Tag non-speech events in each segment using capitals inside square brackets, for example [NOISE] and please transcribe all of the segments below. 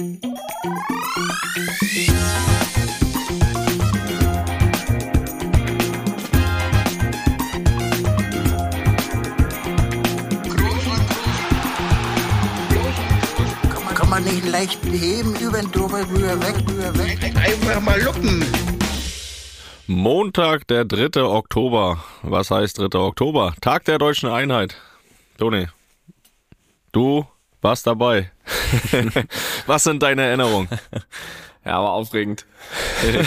Kann man nicht leicht heben, über den drüber, rüber, weg, rüber, weg. Einfach mal luppen. Montag, der 3. Oktober. Was heißt 3. Oktober? Tag der deutschen Einheit. Toni, du warst dabei. [LAUGHS] Was sind deine Erinnerungen? Ja, aber aufregend. [LAUGHS]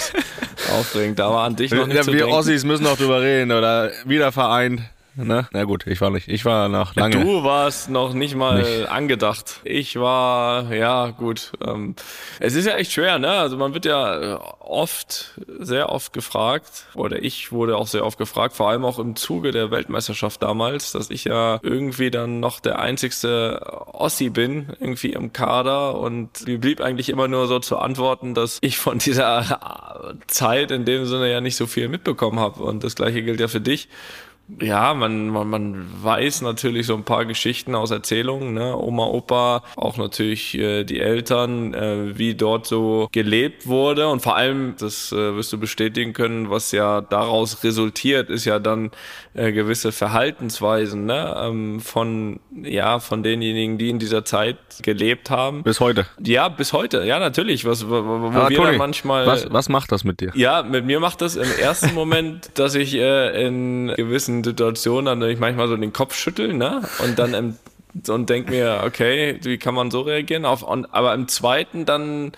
aufregend. Da war an dich noch nicht Ja, wir denken. Ossis müssen noch drüber reden oder wieder vereint. Ne? Na gut, ich war nicht. Ich war noch lange. Du warst noch nicht mal Nicht. angedacht. Ich war, ja, gut. Ähm, es ist ja echt schwer, ne? Also man wird ja äh, oft, sehr oft gefragt, oder ich wurde auch sehr oft gefragt, vor allem auch im Zuge der Weltmeisterschaft damals, dass ich ja irgendwie dann noch der einzigste Ossi bin, irgendwie im Kader. Und mir blieb eigentlich immer nur so zu antworten, dass ich von dieser [LAUGHS] Zeit in dem Sinne ja nicht so viel mitbekommen habe. Und das gleiche gilt ja für dich. Ja, man, man, man weiß natürlich so ein paar Geschichten aus Erzählungen, ne? Oma, Opa, auch natürlich äh, die Eltern, äh, wie dort so gelebt wurde und vor allem, das äh, wirst du bestätigen können, was ja daraus resultiert, ist ja dann äh, gewisse Verhaltensweisen, ne? Ähm, von, ja, von denjenigen, die in dieser Zeit gelebt haben. Bis heute. Ja, bis heute, ja, natürlich, was, wo, wo Aber wir Toni, manchmal. was, was macht das mit dir? Ja, mit mir macht das im ersten [LAUGHS] Moment, dass ich äh, in gewissen Situationen dann ich manchmal so den Kopf schüttel, ne? Und dann im, und denk mir, okay, wie kann man so reagieren? Auf, und, aber im zweiten dann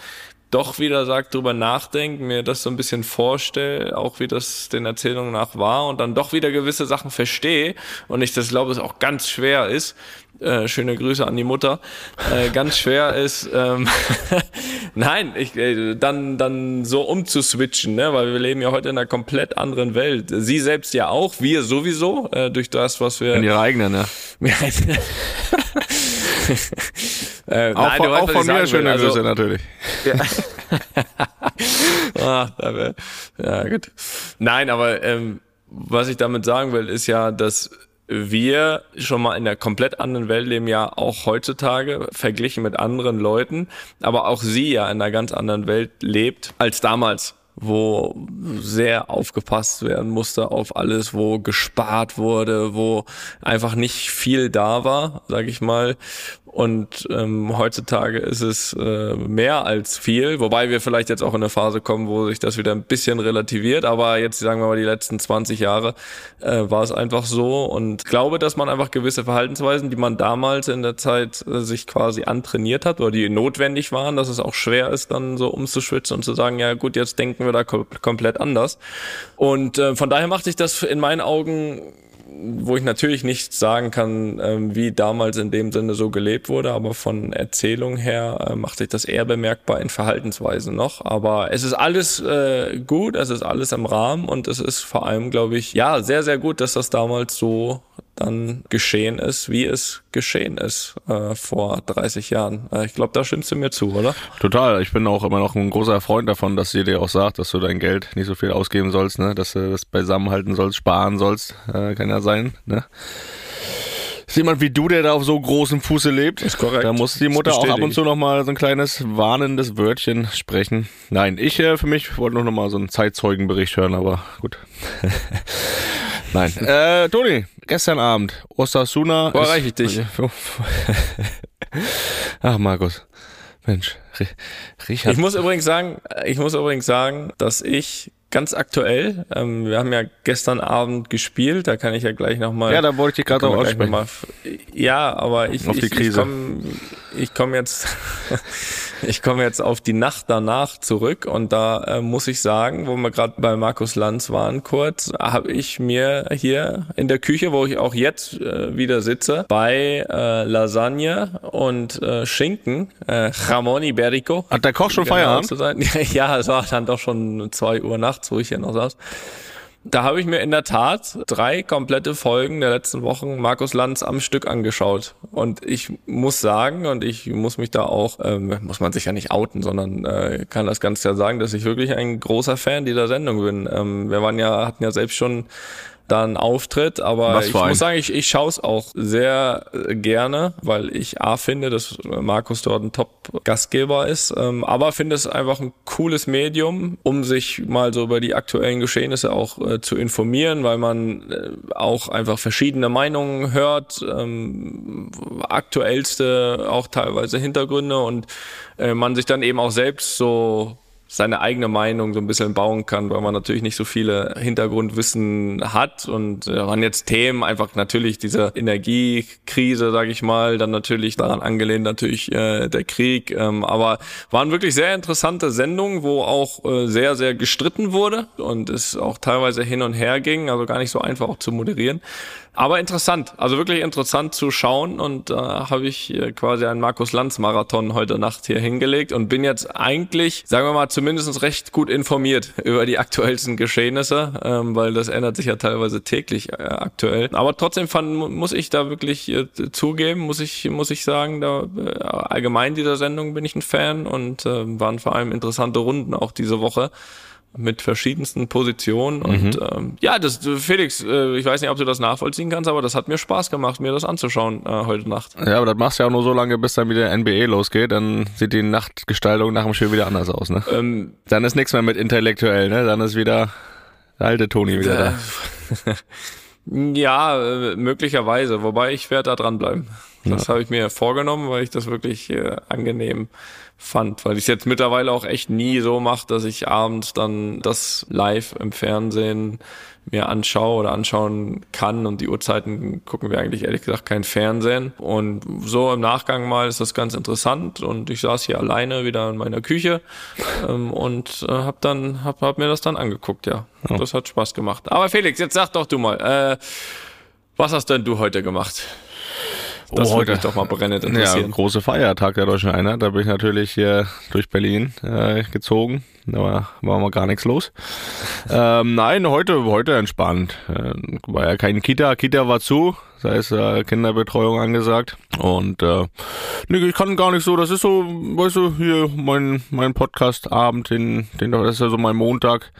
doch wieder sagt, drüber nachdenken, mir das so ein bisschen vorstelle, auch wie das den Erzählungen nach war und dann doch wieder gewisse Sachen verstehe und ich das glaube, es auch ganz schwer ist, äh, schöne Grüße an die Mutter, äh, ganz schwer ist, ähm, [LAUGHS] nein, ich, äh, dann, dann so umzuswitchen, ne? weil wir leben ja heute in einer komplett anderen Welt. Sie selbst ja auch, wir sowieso, äh, durch das, was wir... In ihre eigene, ne? [LAUGHS] äh, Auch, nein, von, weißt, auch von mir schöne. Also- Grüße natürlich. [LAUGHS] Ah, da wär, ja, gut. Nein, aber ähm, was ich damit sagen will, ist ja, dass wir schon mal in einer komplett anderen Welt leben, ja auch heutzutage, verglichen mit anderen Leuten, aber auch sie ja in einer ganz anderen Welt lebt als damals wo sehr aufgepasst werden musste auf alles, wo gespart wurde, wo einfach nicht viel da war, sag ich mal. Und ähm, heutzutage ist es äh, mehr als viel, wobei wir vielleicht jetzt auch in eine Phase kommen, wo sich das wieder ein bisschen relativiert. Aber jetzt sagen wir mal, die letzten 20 Jahre äh, war es einfach so. Und glaube, dass man einfach gewisse Verhaltensweisen, die man damals in der Zeit äh, sich quasi antrainiert hat oder die notwendig waren, dass es auch schwer ist, dann so umzuschwitzen und zu sagen, ja gut, jetzt denken wir da kom komplett anders. Und äh, von daher macht sich das in meinen Augen wo ich natürlich nicht sagen kann, ähm, wie damals in dem Sinne so gelebt wurde, aber von Erzählung her äh, macht sich das eher bemerkbar in Verhaltensweisen noch. Aber es ist alles äh, gut, es ist alles im Rahmen und es ist vor allem, glaube ich, ja, sehr, sehr gut, dass das damals so dann geschehen ist, wie es geschehen ist äh, vor 30 Jahren. Äh, ich glaube, da stimmst du mir zu, oder? Total. Ich bin auch immer noch ein großer Freund davon, dass sie dir auch sagt, dass du dein Geld nicht so viel ausgeben sollst, ne? dass du das beisammenhalten sollst, sparen sollst. Äh, kann ja sein. Ne? Ist jemand wie du, der da auf so großem Fuße lebt. Ist korrekt. Da muss die Mutter auch ab und zu nochmal so ein kleines warnendes Wörtchen sprechen. Nein, ich äh, für mich wollte nur nochmal so einen Zeitzeugenbericht hören, aber gut. [LAUGHS] Nein. Äh, Toni, gestern Abend, Osasuna. Wo erreiche ich dich? [LAUGHS] Ach, Markus. Mensch, Ri- Richard. Ich muss übrigens sagen, ich muss übrigens sagen, dass ich ganz aktuell, ähm, wir haben ja gestern Abend gespielt, da kann ich ja gleich nochmal. ja, da wollte ich dich gerade auch aussprechen. ja, aber ich, Auf ich, ich komme ich komm jetzt, [LAUGHS] ich komme jetzt auf die Nacht danach zurück und da äh, muss ich sagen, wo wir gerade bei Markus Lanz waren kurz, habe ich mir hier in der Küche, wo ich auch jetzt äh, wieder sitze, bei äh, Lasagne und äh, Schinken, äh, Jamon Iberico, Hat der Koch schon genau Feierabend? zu sein. [LAUGHS] Ja, es war dann doch schon zwei Uhr nachts, wo ich hier noch saß. Da habe ich mir in der Tat drei komplette Folgen der letzten Wochen Markus Lanz am Stück angeschaut. Und ich muss sagen, und ich muss mich da auch, ähm, muss man sich ja nicht outen, sondern äh, kann das ganz klar sagen, dass ich wirklich ein großer Fan dieser Sendung bin. Ähm, wir waren ja, hatten ja selbst schon dann auftritt. Aber ich muss sagen, ich, ich schaue es auch sehr äh, gerne, weil ich A finde, dass Markus dort ein Top-Gastgeber ist, ähm, aber finde es einfach ein cooles Medium, um sich mal so über die aktuellen Geschehnisse auch äh, zu informieren, weil man äh, auch einfach verschiedene Meinungen hört, ähm, aktuellste auch teilweise Hintergründe und äh, man sich dann eben auch selbst so seine eigene Meinung so ein bisschen bauen kann, weil man natürlich nicht so viele Hintergrundwissen hat und äh, waren jetzt Themen einfach natürlich diese Energiekrise, sage ich mal, dann natürlich daran angelehnt natürlich äh, der Krieg, ähm, aber waren wirklich sehr interessante Sendungen, wo auch äh, sehr sehr gestritten wurde und es auch teilweise hin und her ging, also gar nicht so einfach auch zu moderieren. Aber interessant, also wirklich interessant zu schauen und da äh, habe ich äh, quasi einen Markus Lanz Marathon heute Nacht hier hingelegt und bin jetzt eigentlich, sagen wir mal, zumindest recht gut informiert [LAUGHS] über die aktuellsten Geschehnisse, ähm, weil das ändert sich ja teilweise täglich äh, aktuell. Aber trotzdem fand, muss ich da wirklich äh, zugeben, muss ich, muss ich sagen, da äh, allgemein dieser Sendung bin ich ein Fan und äh, waren vor allem interessante Runden auch diese Woche mit verschiedensten Positionen. Und ähm, ja, das Felix, äh, ich weiß nicht, ob du das nachvollziehen kannst, aber das hat mir Spaß gemacht, mir das anzuschauen äh, heute Nacht. Ja, aber das machst du ja auch nur so lange, bis dann wieder NBA losgeht. Dann sieht die Nachtgestaltung nach dem Spiel wieder anders aus, ne? Ähm, Dann ist nichts mehr mit intellektuell, ne? Dann ist wieder der alte Toni wieder da. [LAUGHS] ja, äh, möglicherweise, wobei ich werde da dranbleiben. Das habe ich mir vorgenommen, weil ich das wirklich äh, angenehm fand, weil ich es jetzt mittlerweile auch echt nie so mache, dass ich abends dann das live im Fernsehen mir anschaue oder anschauen kann und die Uhrzeiten gucken wir eigentlich ehrlich gesagt kein Fernsehen und so im Nachgang mal ist das ganz interessant und ich saß hier alleine wieder in meiner Küche [LAUGHS] ähm, und äh, habe dann hab, hab mir das dann angeguckt, ja. Ja. Das hat Spaß gemacht. Aber Felix, jetzt sag doch du mal, äh, was hast denn du heute gemacht? Das Oh, würde mich heute. doch mal brennend Ja, interessieren. große Feiertag der Deutschen Einheit. Da bin ich natürlich hier durch Berlin äh, gezogen. Da war, war mal gar nichts los. ähm, nein, heute, heute entspannt. Äh, war ja kein Kita. Kita war zu. Das heißt, äh, Kinderbetreuung angesagt. Und äh, nee, ich kann gar nicht so, das ist so, weißt du, hier mein, mein Podcast-Abend, den, den, das ist ja so mein Montag.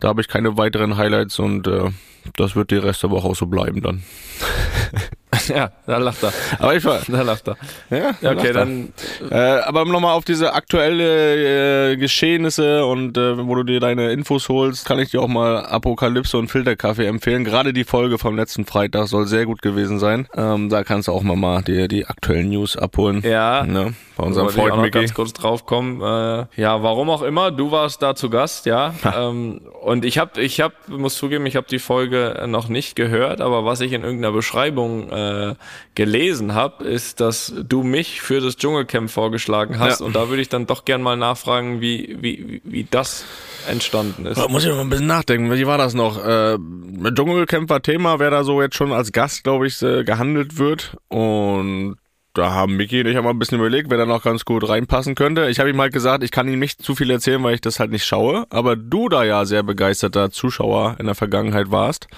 Da habe ich keine weiteren Highlights und äh, das wird die Rest der Woche auch so bleiben dann. [LAUGHS] ja, da lacht er. Aber ich war, Da lacht er. ja, Ja, okay, dann Äh, aber um nochmal auf diese aktuelle äh, Geschehnisse und äh, wo du dir deine Infos holst, kann ich dir auch mal Apokalypse und Filterkaffee empfehlen. Gerade die Folge vom letzten Freitag soll sehr gut gewesen sein. Ähm, da kannst du auch mal, mal dir die aktuellen News abholen. Ja. Ne? Bei unserem wollte ich auch Freund noch Micky. ganz kurz drauf kommen. Äh, ja, warum auch immer, du warst da zu Gast, ja. ähm, und ich habe, ich habe, muss zugeben, ich habe die Folge noch nicht gehört, aber was ich in irgendeiner Beschreibung äh, gelesen habe, ist, dass du mich für das Dschungelcamp vorgeschlagen hast. Ja. Und da würde ich dann doch gern mal nachfragen, wie, wie, wie das entstanden ist. Da muss ich noch ein bisschen nachdenken. Wie war das noch? Äh, Dschungelcamp war Thema, wer da so jetzt schon als Gast, glaube ich, äh, gehandelt wird. Und da haben Micky und ich haben mal ein bisschen überlegt, wer da noch ganz gut reinpassen könnte. Ich habe ihm halt gesagt, ich kann ihm nicht zu viel erzählen, weil ich das halt nicht schaue. Aber du da ja sehr begeisterter Zuschauer in der Vergangenheit warst.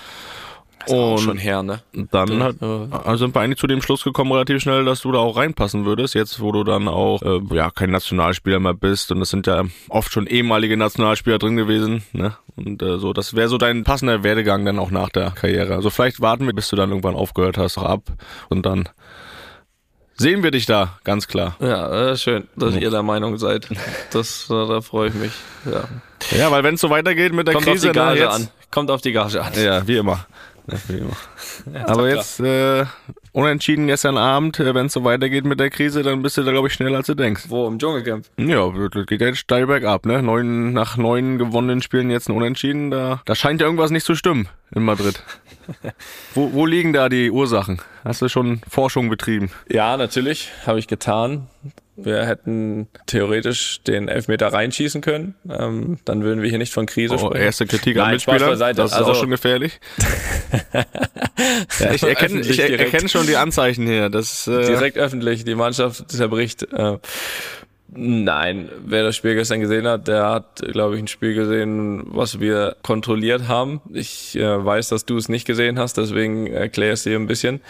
Auch Und schon her, ne? dann hat, Ja. also sind wir eigentlich zu dem Schluss gekommen, relativ schnell, dass du da auch reinpassen würdest, jetzt wo du dann auch äh, ja kein Nationalspieler mehr bist und es sind ja oft schon ehemalige Nationalspieler drin gewesen, ne? Und äh, so, das wäre so dein passender Werdegang dann auch nach der Karriere. Also vielleicht warten wir, bis du dann irgendwann aufgehört hast, auch ab und dann sehen wir dich da, ganz klar. Ja, äh, schön, dass ihr der Meinung seid. Das, äh, da freue ich mich. Ja. Ja, weil wenn es so weitergeht mit der Kommt auf Krise, die Gage ne, jetzt, an. Kommt auf die Gage an. Ja, wie immer. Ja. [LAUGHS] Aber jetzt äh, unentschieden gestern Abend, äh, wenn es so weitergeht mit der Krise, dann bist du da, glaube ich, schneller als du denkst. Wo? Im Dschungelcamp? Ja, das geht ja jetzt steil bergab, ne? Neun, nach neun gewonnenen Spielen jetzt ein Unentschieden, da, da scheint ja irgendwas nicht zu stimmen in Madrid. [LAUGHS] wo, wo liegen da die Ursachen? Hast du schon Forschung betrieben? Ja, natürlich, habe ich getan. Wir hätten theoretisch den Elfmeter reinschießen können. Ähm, dann würden wir hier nicht von Krise Oh, sprechen. erste Kritik an Nein, Spaß Mitspieler, das ist Also- auch schon gefährlich. [LAUGHS] ja, ich erkenne ich er- erkenne schon die Anzeichen hier. Das, äh, Direkt öffentlich, die Mannschaft zerbricht. Äh, nein, wer das Spiel gestern gesehen hat, der hat, glaube ich, ein Spiel gesehen, was wir kontrolliert haben. Ich äh, weiß, dass du es nicht gesehen hast, deswegen erkläre es dir ein bisschen.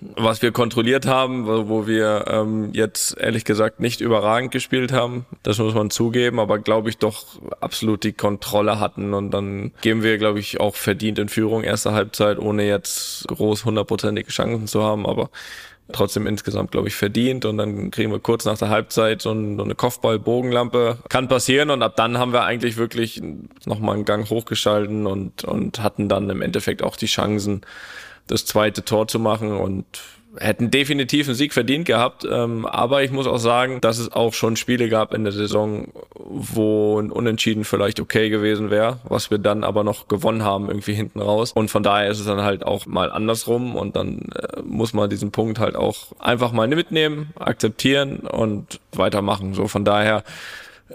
Was wir kontrolliert haben, wo, wir ähm, jetzt ehrlich gesagt nicht überragend gespielt haben. Das muss man zugeben, aber glaube ich doch absolut die Kontrolle hatten und dann gehen wir, glaube ich, auch verdient in Führung erste Halbzeit, ohne jetzt groß hundertprozentige Chancen zu haben, aber trotzdem insgesamt, glaube ich, verdient. Und dann kriegen wir kurz nach der Halbzeit so, eine Kopfball-Bogenlampe. Kann passieren. Und ab dann haben wir eigentlich wirklich nochmal einen Gang hochgeschalten und, und hatten dann im Endeffekt auch die Chancen, das zweite Tor zu machen. Und hätten definitiv einen Sieg verdient gehabt. Ähm, aber ich muss auch sagen, dass es auch schon Spiele gab in der Saison, wo ein Unentschieden vielleicht okay gewesen wäre, was wir dann aber noch gewonnen haben, irgendwie hinten raus. Und von daher ist es dann halt auch mal andersrum und dann äh, muss man diesen Punkt halt auch einfach mal mitnehmen, akzeptieren und weitermachen. So von daher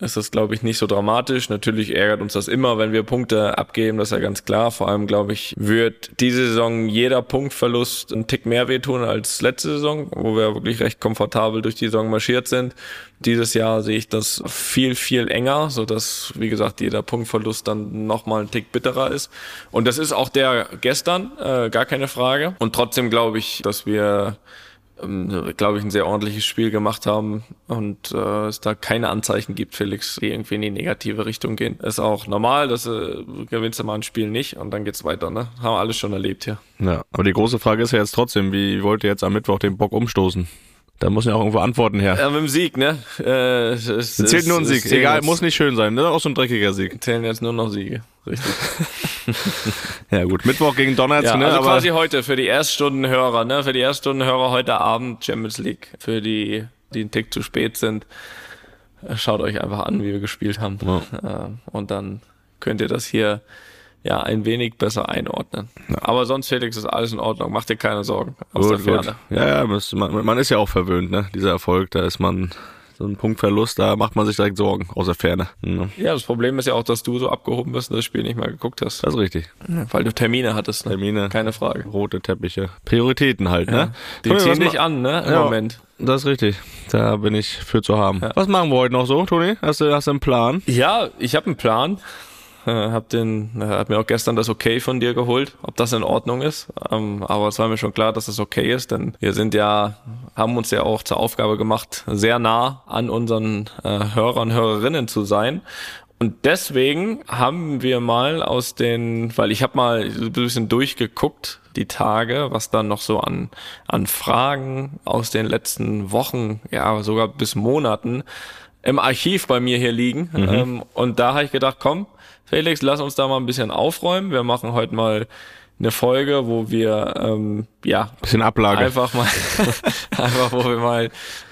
ist das, glaube ich, nicht so dramatisch. Natürlich ärgert uns das immer, wenn wir Punkte abgeben, das ist ja ganz klar. Vor allem, glaube ich, wird diese Saison jeder Punktverlust einen Tick mehr wehtun als letzte Saison, wo wir wirklich recht komfortabel durch die Saison marschiert sind. Dieses Jahr sehe ich das viel, viel enger, so dass, wie gesagt, jeder Punktverlust dann nochmal ein Tick bitterer ist. Und das ist auch der gestern, äh, gar keine Frage. Und trotzdem glaube ich, dass wir glaube ich, ein sehr ordentliches Spiel gemacht haben und äh, es da keine Anzeichen gibt, Felix, die irgendwie in die negative Richtung gehen. Ist auch normal, dass äh, gewinnst du mal ein Spiel nicht und dann geht's weiter, ne? Haben wir alles schon erlebt hier. Ja, aber die große Frage ist ja jetzt trotzdem, wie wollt ihr jetzt am Mittwoch den Bock umstoßen? Da muss ja auch irgendwo Antworten her. Ja, mit dem Sieg, ne? Äh, es, es zählt nur ein Sieg. Egal, muss nicht schön sein, ne? Auch so ein dreckiger Sieg. Zählen jetzt nur noch Siege. Richtig. [LAUGHS] ja gut, Mittwoch gegen Donnerstag, ja, ne? Also aber quasi heute für die Erststundenhörer, ne? Für die Erststundenhörer heute Abend Champions League. Für die, die einen Tick zu spät sind, äh, schaut euch einfach an, wie wir gespielt haben. Ja. Äh, und dann könnt ihr das hier ja ein wenig besser einordnen. Ja. Aber sonst, Felix, ist alles in Ordnung. Mach dir keine Sorgen aus gut, der Ferne. Gut. Ja, ja, man, man ist ja auch verwöhnt, ne? Dieser Erfolg, da ist man so ein Punktverlust, da macht man sich direkt Sorgen aus der Ferne. Ja. ja, das Problem ist ja auch, dass du so abgehoben bist und das Spiel nicht mehr geguckt hast. Das ist richtig. Ja, weil du Termine hattest. Ne? Termine. Keine Frage. Rote Teppiche. Prioritäten halt, ja. ne? Die ziehen dich an, ne? Im Moment. Das ist richtig. Da bin ich für zu haben. Was machen wir heute noch so, Toni? Hast du, hast du einen Plan? Ja, ich habe einen Plan. Äh, hab den, äh, hab mir auch gestern das Okay von dir geholt, ob das in Ordnung ist. Ähm, aber es war mir schon klar, dass das okay ist, denn wir sind ja, haben uns ja auch zur Aufgabe gemacht, sehr nah an unseren äh, Hörern, Hörerinnen zu sein. Und deswegen haben wir mal aus den, weil ich habe mal ein bisschen durchgeguckt, die Tage, was dann noch so an, an Fragen aus den letzten Wochen, ja sogar bis Monaten im Archiv bei mir hier liegen. Mhm. Ähm, und da habe ich gedacht, komm, Felix, lass uns da mal ein bisschen aufräumen. Wir machen heute mal eine Folge, wo wir ähm, ja bisschen Ablage einfach mal [LAUGHS] einfach wo wir mal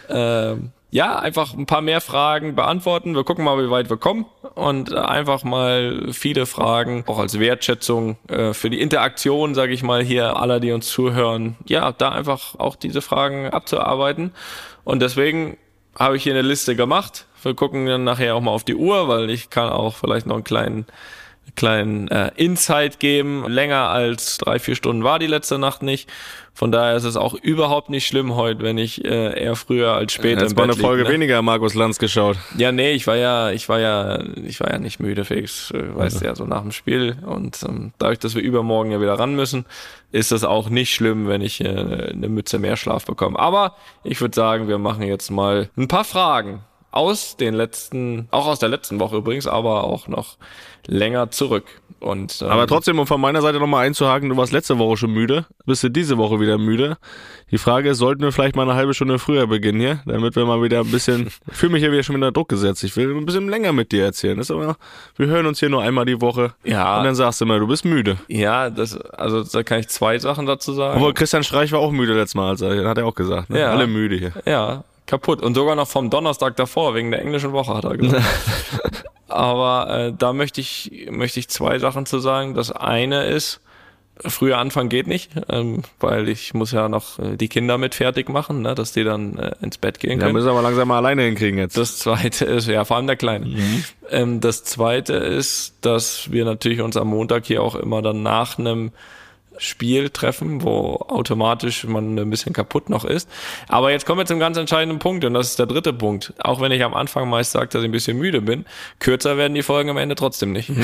ähm, ja einfach ein paar mehr Fragen beantworten. Wir gucken mal, wie weit wir kommen und einfach mal viele Fragen auch als Wertschätzung äh, für die Interaktion, sage ich mal hier aller, die uns zuhören. Ja, da einfach auch diese Fragen abzuarbeiten und deswegen habe ich hier eine Liste gemacht. Wir gucken dann nachher auch mal auf die Uhr, weil ich kann auch vielleicht noch einen kleinen kleinen äh, Insight geben. Länger als drei, vier Stunden war die letzte Nacht nicht. Von daher ist es auch überhaupt nicht schlimm heute, wenn ich äh, eher früher als später Jetzt im Bett eine Folge lieg, ne? weniger Markus Lanz geschaut. Ja, nee, ich war ja, ich war ja, ich war ja nicht müde, Felix, äh, weißt du ja, so nach dem Spiel. Und ähm, dadurch, dass wir übermorgen ja wieder ran müssen, ist das auch nicht schlimm, wenn ich äh, eine Mütze mehr Schlaf bekomme. Aber ich würde sagen, wir machen jetzt mal ein paar Fragen aus den letzten, auch aus der letzten Woche übrigens, aber auch noch länger zurück. Und, ähm, aber trotzdem, um von meiner Seite nochmal einzuhaken, du warst letzte Woche schon müde, bist du diese Woche wieder müde. Die Frage ist, sollten wir vielleicht mal eine halbe Stunde früher beginnen hier, damit wir mal wieder ein bisschen, [LAUGHS] ich fühle mich hier wieder schon wieder Druck gesetzt. Ich will ein bisschen länger mit dir erzählen. Das ist aber, wir hören uns hier nur einmal die Woche. Ja. Und dann sagst du immer, du bist müde. Ja, das, also da kann ich zwei Sachen dazu sagen. Obwohl Christian Streich war auch müde letztes Mal, also, hat er auch gesagt. Ne? Ja. Alle müde hier. Ja, kaputt. Und sogar noch vom Donnerstag davor, wegen der englischen Woche, hat er gesagt. [LAUGHS] Aber äh, da möchte ich, möchte ich zwei Sachen zu sagen. Das eine ist, früher anfangen geht nicht, ähm, weil ich muss ja noch äh, die Kinder mit fertig machen, ne, dass die dann äh, ins Bett gehen können. Ja, müssen wir langsam mal alleine hinkriegen jetzt. Das zweite ist, ja, vor allem der Kleine. Mhm. Ähm, das zweite ist, dass wir natürlich uns am Montag hier auch immer dann nach einem Spiel treffen, wo automatisch man ein bisschen kaputt noch ist. Aber jetzt kommen wir zum ganz entscheidenden Punkt und das ist der dritte Punkt. Auch wenn ich am Anfang meist sage, dass ich ein bisschen müde bin, kürzer werden die Folgen am Ende trotzdem nicht. Ja.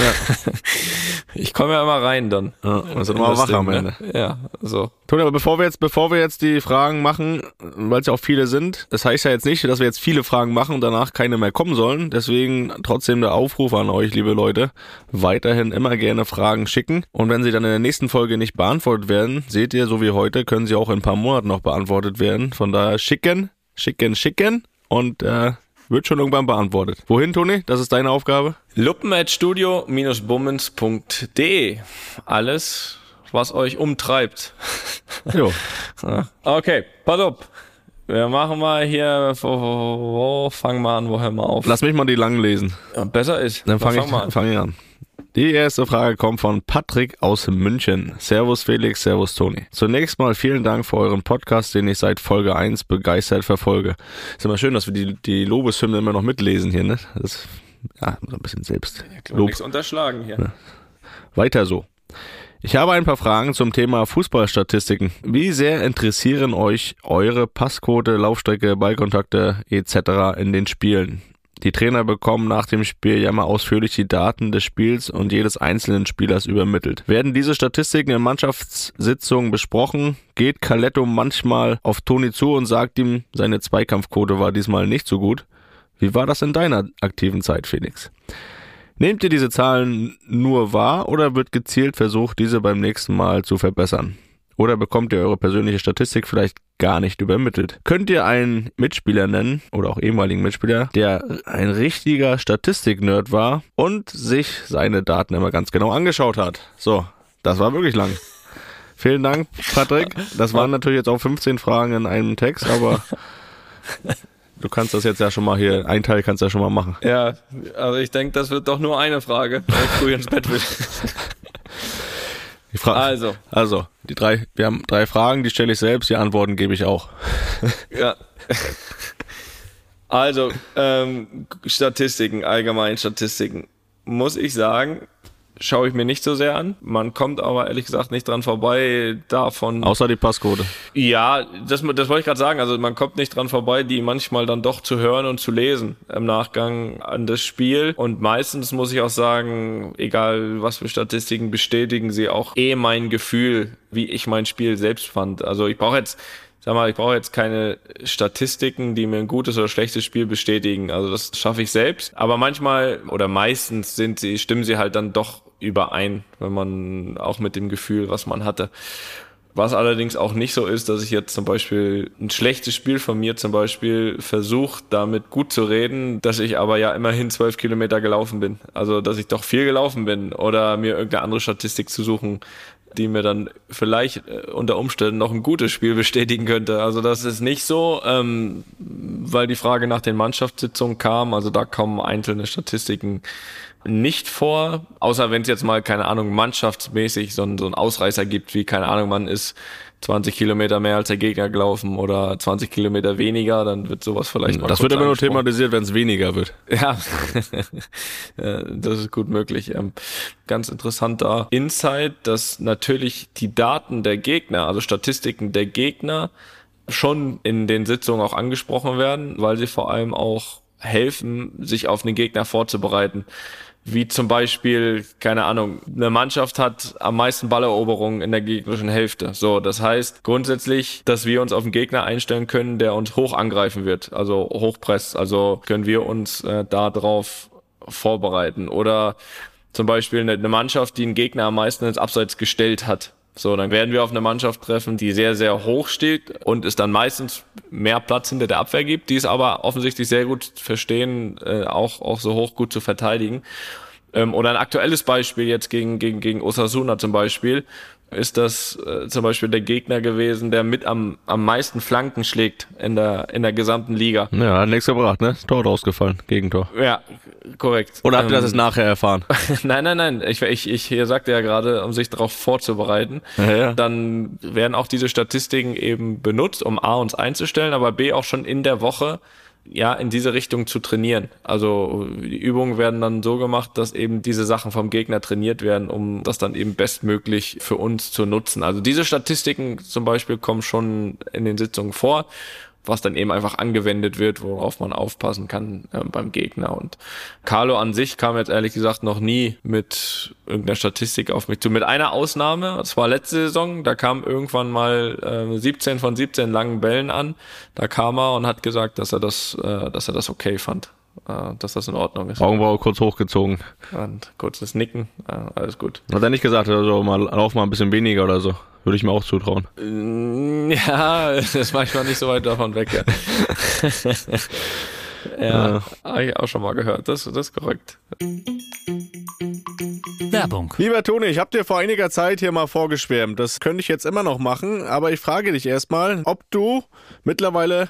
[LAUGHS] ich komme ja immer rein dann. Ja, also nochmal wach am ne? Ende. Ja, so. Toni, aber bevor wir jetzt, bevor wir jetzt die Fragen machen, weil es ja auch viele sind, das heißt ja jetzt nicht, dass wir jetzt viele Fragen machen und danach keine mehr kommen sollen. Deswegen trotzdem der Aufruf an euch, liebe Leute, weiterhin immer gerne Fragen schicken. Und wenn sie dann in der nächsten Folge nicht beantwortet werden, seht ihr, so wie heute, können sie auch in ein paar Monaten noch beantwortet werden. Von daher schicken, schicken, schicken und äh, wird schon irgendwann beantwortet. Wohin, Toni? Das ist deine Aufgabe? Luppen.studio-bummens.de Alles was euch umtreibt. [LAUGHS] Jo. okay, pass auf. Wir machen mal hier, wo, wo, fangen wir an, wo hören wir auf? Lass mich mal die lang lesen. Ja, besser ist. Dann fange ich, fang ich an. Die erste Frage kommt von Patrick aus München. Servus Felix, Servus Toni. Zunächst mal vielen Dank für euren Podcast, den ich seit Folge 1 begeistert verfolge. Ist immer schön, dass wir die, die Lobeshymne immer noch mitlesen hier, ne? Das ist, ja, so ein bisschen selbst. Ja, Lob. nichts unterschlagen hier. Ja. Weiter so. Ich habe ein paar Fragen zum Thema Fußballstatistiken. Wie sehr interessieren euch eure Passquote, Laufstrecke, Ballkontakte etc. in den Spielen? Die Trainer bekommen nach dem Spiel ja mal ausführlich die Daten des Spiels und jedes einzelnen Spielers übermittelt. Werden diese Statistiken in Mannschaftssitzungen besprochen? Geht Caletto manchmal auf Toni zu und sagt ihm, seine Zweikampfquote war diesmal nicht so gut? Wie war das in deiner aktiven Zeit, Felix? Nehmt ihr diese Zahlen nur wahr oder wird gezielt versucht, diese beim nächsten Mal zu verbessern? Oder bekommt ihr eure persönliche Statistik vielleicht gar nicht übermittelt? Könnt ihr einen Mitspieler nennen oder auch ehemaligen Mitspieler, der ein richtiger Statistik-Nerd war und sich seine Daten immer ganz genau angeschaut hat? So, das war wirklich lang. Vielen Dank, Patrick. Das waren natürlich jetzt auch 15 Fragen in einem Text, aber Du kannst das jetzt ja schon mal hier, ein Teil kannst du ja schon mal machen. Ja, also ich denke, das wird doch nur eine Frage, wenn ich früh ins Bett will. [LAUGHS] also. [LAUGHS] Also, die drei, wir haben drei Fragen, die stelle ich selbst, die Antworten gebe ich auch. [LAUGHS] ja. Also, ähm, Statistiken, allgemein Statistiken. Muss ich sagen, schaue ich mir nicht so sehr an. Man kommt aber ehrlich gesagt nicht dran vorbei davon. Außer die Passcode. Ja, das, das wollte ich gerade sagen. Also man kommt nicht dran vorbei, die manchmal dann doch zu hören und zu lesen im Nachgang an das Spiel. Und meistens muss ich auch sagen, egal was für Statistiken bestätigen sie auch eh mein Gefühl, wie ich mein Spiel selbst fand. Also ich brauche jetzt sag mal, ich brauche jetzt keine Statistiken, die mir ein gutes oder schlechtes Spiel bestätigen. Also das schaffe ich selbst. Aber manchmal oder meistens sind sie, stimmen sie halt dann doch überein, wenn man auch mit dem Gefühl, was man hatte. Was allerdings auch nicht so ist, dass ich jetzt zum Beispiel ein schlechtes Spiel von mir zum Beispiel versuche, damit gut zu reden, dass ich aber ja immerhin zwölf Kilometer gelaufen bin. Also, dass ich doch viel gelaufen bin oder mir irgendeine andere Statistik zu suchen, die mir dann vielleicht äh, unter Umständen noch ein gutes Spiel bestätigen könnte. Also das ist nicht so, ähm, weil die Frage nach den Mannschaftssitzungen kam. Also da kommen einzelne Statistiken nicht vor, außer wenn es jetzt mal, keine Ahnung, mannschaftsmäßig so ein, so ein Ausreißer gibt, wie, keine Ahnung, man ist 20 Kilometer mehr als der Gegner gelaufen oder 20 Kilometer weniger, dann wird sowas vielleicht mal. Das wird immer nur thematisiert, wenn es weniger wird. [LAUGHS] Ja, das ist gut möglich. Ähm, ganz interessanter Insight, dass natürlich die Daten der Gegner, also Statistiken der Gegner, schon in den Sitzungen auch angesprochen werden, weil sie vor allem auch helfen, sich auf den Gegner vorzubereiten wie zum Beispiel, keine Ahnung, eine Mannschaft hat am meisten Balleroberungen in der gegnerischen Hälfte. So, das heißt grundsätzlich, dass wir uns auf einen Gegner einstellen können, der uns hoch angreifen wird, also hochpresst. Also können wir uns äh, da drauf vorbereiten. Oder zum Beispiel eine, eine Mannschaft, die einen Gegner am meisten ins Abseits gestellt hat. So, dann werden wir auf eine Mannschaft treffen, die sehr, sehr hoch steht und es dann meistens mehr Platz hinter der Abwehr gibt, die es aber offensichtlich sehr gut verstehen, äh, auch, auch so hoch gut zu verteidigen. Ähm, oder ein aktuelles Beispiel jetzt gegen, gegen, gegen Osasuna zum Beispiel, ist das äh, zum Beispiel der Gegner gewesen, der mit am, am meisten Flanken schlägt in der, in der gesamten Liga. Ja, hat nichts gebracht, ne? Tor ausgefallen, Gegentor. Ja, korrekt. Oder habt ihr ähm, das jetzt nachher erfahren? [LAUGHS] nein, nein, nein. Ich, ich, ich hier sagte ja gerade, um sich darauf vorzubereiten, ja, ja. dann werden auch diese Statistiken eben benutzt, um A uns einzustellen, aber B auch schon in der Woche ja, in diese Richtung zu trainieren. Also die Übungen werden dann so gemacht, dass eben diese Sachen vom Gegner trainiert werden, um das dann eben bestmöglich für uns zu nutzen. Also diese Statistiken zum Beispiel kommen schon in den Sitzungen vor was dann eben einfach angewendet wird, worauf man aufpassen kann äh, beim Gegner. Und Carlo an sich kam jetzt ehrlich gesagt noch nie mit irgendeiner Statistik auf mich zu. Mit einer Ausnahme, das war letzte Saison, da kam irgendwann mal äh, 17 von 17 langen Bällen an. Da kam er und hat gesagt, dass er das, äh, dass er das okay fand äh, dass das in Ordnung ist. Augenbraue kurz hochgezogen. Und kurzes Nicken, äh, alles gut. Hat er nicht gesagt, also mal, lauf mal ein bisschen weniger oder so? Würde ich mir auch zutrauen. Mm, [LAUGHS] ja, das ist manchmal nicht so weit davon weg. Ja, [LAUGHS] ja, ja. habe ich auch schon mal gehört. Das, das ist korrekt. Werbung. Lieber Toni, ich habe dir vor einiger Zeit hier mal vorgeschwärmt. Das könnte ich jetzt immer noch machen, aber ich frage dich erstmal, ob du mittlerweile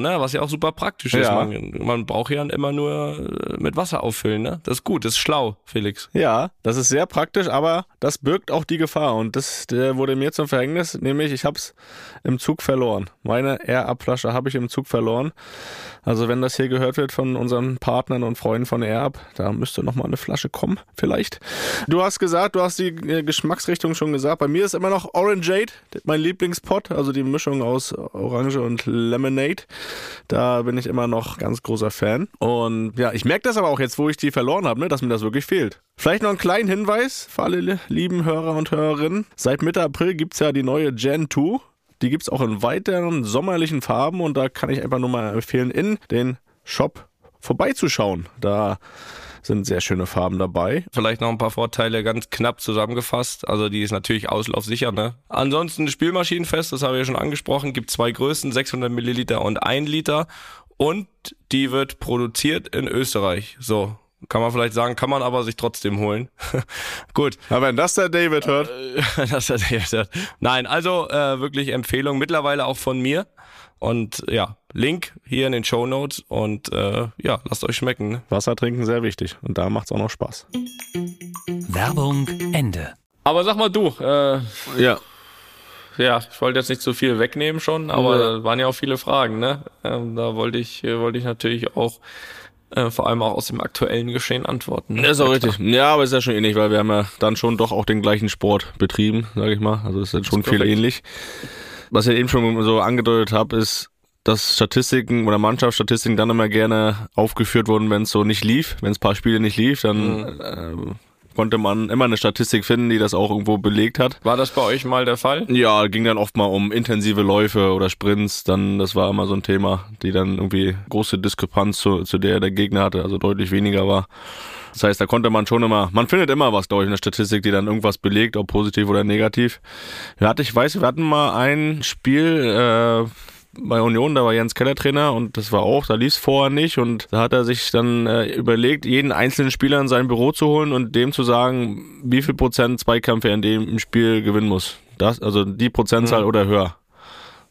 ne? Was ja auch super praktisch ja. ist. Man, man braucht ja immer nur äh, mit Wasser auffüllen, ne? Das ist gut, das ist schlau, Felix. Ja, das ist sehr praktisch, aber das birgt auch die Gefahr und das wurde mir zum Verhängnis, nämlich ich habe es im Zug verloren. Meine Air-Up-Flasche habe ich im Zug verloren. Also wenn das hier gehört wird von unseren Partnern und Freunden von Air-Up, da müsste noch mal eine Flasche kommen, vielleicht. Du hast gesagt, du hast die äh, Geschmacksrichtung schon gesagt. Bei mir ist immer noch Orangeade, mein Lieblingspot, also die Mischung aus Orange und Lemonade. Da bin ich immer noch ganz großer Fan. Und ja, ich merke das aber auch jetzt, wo ich die verloren habe, ne, dass mir das wirklich fehlt. Vielleicht noch einen kleinen Hinweis für alle lieben Hörer und Hörerinnen. Seit Mitte April gibt es ja die neue Gen 2. Die gibt es auch in weiteren sommerlichen Farben und da kann ich einfach nur mal empfehlen, in den Shop vorbeizuschauen. Da sind sehr schöne Farben dabei. Vielleicht noch ein paar Vorteile ganz knapp zusammengefasst. Also die ist natürlich auslaufsicher. Ne? Ansonsten Spielmaschinenfest, das habe ich ja schon angesprochen, gibt zwei Größen, 600 Milliliter und 1 Liter. Und die wird produziert in Österreich. So, kann man vielleicht sagen, kann man aber sich trotzdem holen. [LAUGHS] Gut. Aber wenn das der David hört. Äh, [LAUGHS] das der David hört. Nein, also äh, wirklich Empfehlung, mittlerweile auch von mir. Und ja, Link hier in den Show Notes und äh, ja, lasst euch schmecken. Ne? Wasser trinken sehr wichtig und da macht es auch noch Spaß. Werbung Ende. Aber sag mal du, äh, ja. ja, ich wollte jetzt nicht zu viel wegnehmen schon, aber ja. waren ja auch viele Fragen, ne? Ähm, da wollte ich, wollte ich natürlich auch äh, vor allem auch aus dem aktuellen Geschehen antworten. Ist auch richtig. Ja, aber ist ja schon ähnlich, weil wir haben ja dann schon doch auch den gleichen Sport betrieben, sage ich mal. Also ist dann schon ist viel ähnlich. Was ich eben schon so angedeutet habe, ist, dass Statistiken oder Mannschaftsstatistiken dann immer gerne aufgeführt wurden, wenn es so nicht lief, wenn es paar Spiele nicht lief, dann mhm. äh, konnte man immer eine Statistik finden, die das auch irgendwo belegt hat. War das bei euch mal der Fall? Ja, ging dann oft mal um intensive Läufe oder Sprints, dann das war immer so ein Thema, die dann irgendwie große Diskrepanz zu, zu der der Gegner hatte, also deutlich weniger war. Das heißt, da konnte man schon immer, man findet immer was, glaube ich, in der Statistik, die dann irgendwas belegt, ob positiv oder negativ. Wir hatten, ich weiß, wir hatten mal ein Spiel, äh, bei Union, da war Jens Keller Trainer und das war auch, da lief es vorher nicht und da hat er sich dann äh, überlegt, jeden einzelnen Spieler in sein Büro zu holen und dem zu sagen, wie viel Prozent Zweikämpfe er in dem Spiel gewinnen muss. Das, also die Prozentzahl mhm. oder höher.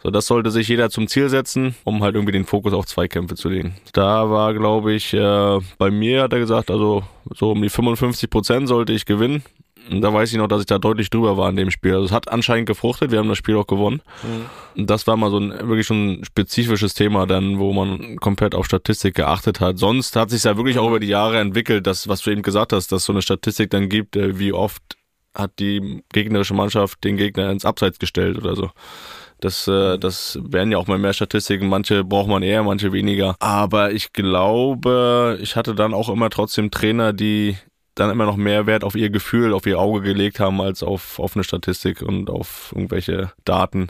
So, das sollte sich jeder zum Ziel setzen, um halt irgendwie den Fokus auf Zweikämpfe zu legen. Da war, glaube ich, äh, bei mir hat er gesagt, also so um die 55 Prozent sollte ich gewinnen. Da weiß ich noch, dass ich da deutlich drüber war in dem Spiel. Also es hat anscheinend gefruchtet, wir haben das Spiel auch gewonnen. Mhm. Und das war mal so ein wirklich schon ein spezifisches Thema dann, wo man komplett auf Statistik geachtet hat. Sonst hat sich ja wirklich auch über die Jahre entwickelt, dass, was du eben gesagt hast, dass so eine Statistik dann gibt, äh, wie oft hat die gegnerische Mannschaft den Gegner ins Abseits gestellt oder so. Das, äh, das werden ja auch mal mehr Statistiken. Manche braucht man eher, manche weniger. Aber ich glaube, ich hatte dann auch immer trotzdem Trainer, die dann immer noch mehr Wert auf ihr Gefühl, auf ihr Auge gelegt haben, als auf, auf eine Statistik und auf irgendwelche Daten.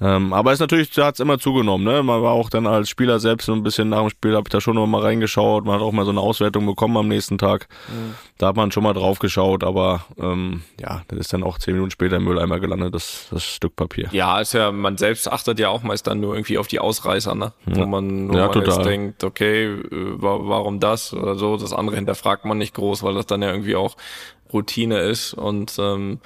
Ähm, aber es natürlich, da hat es immer zugenommen. Ne? Man war auch dann als Spieler selbst so ein bisschen nach dem Spiel, habe ich da schon noch mal reingeschaut. Man hat auch mal so eine Auswertung bekommen am nächsten Tag. Mhm. Da hat man schon mal drauf geschaut, aber ähm, ja, das ist dann auch zehn Minuten später im Mülleimer gelandet, das, das Stück Papier. Ja, ist ja, man selbst achtet ja auch meist dann nur irgendwie auf die Ausreißer, ne? Wo ja. man, wo ja, man denkt, okay, äh, warum das oder so, das andere hinterfragt man nicht groß, weil das dann ja irgendwie auch Routine ist. Und ähm,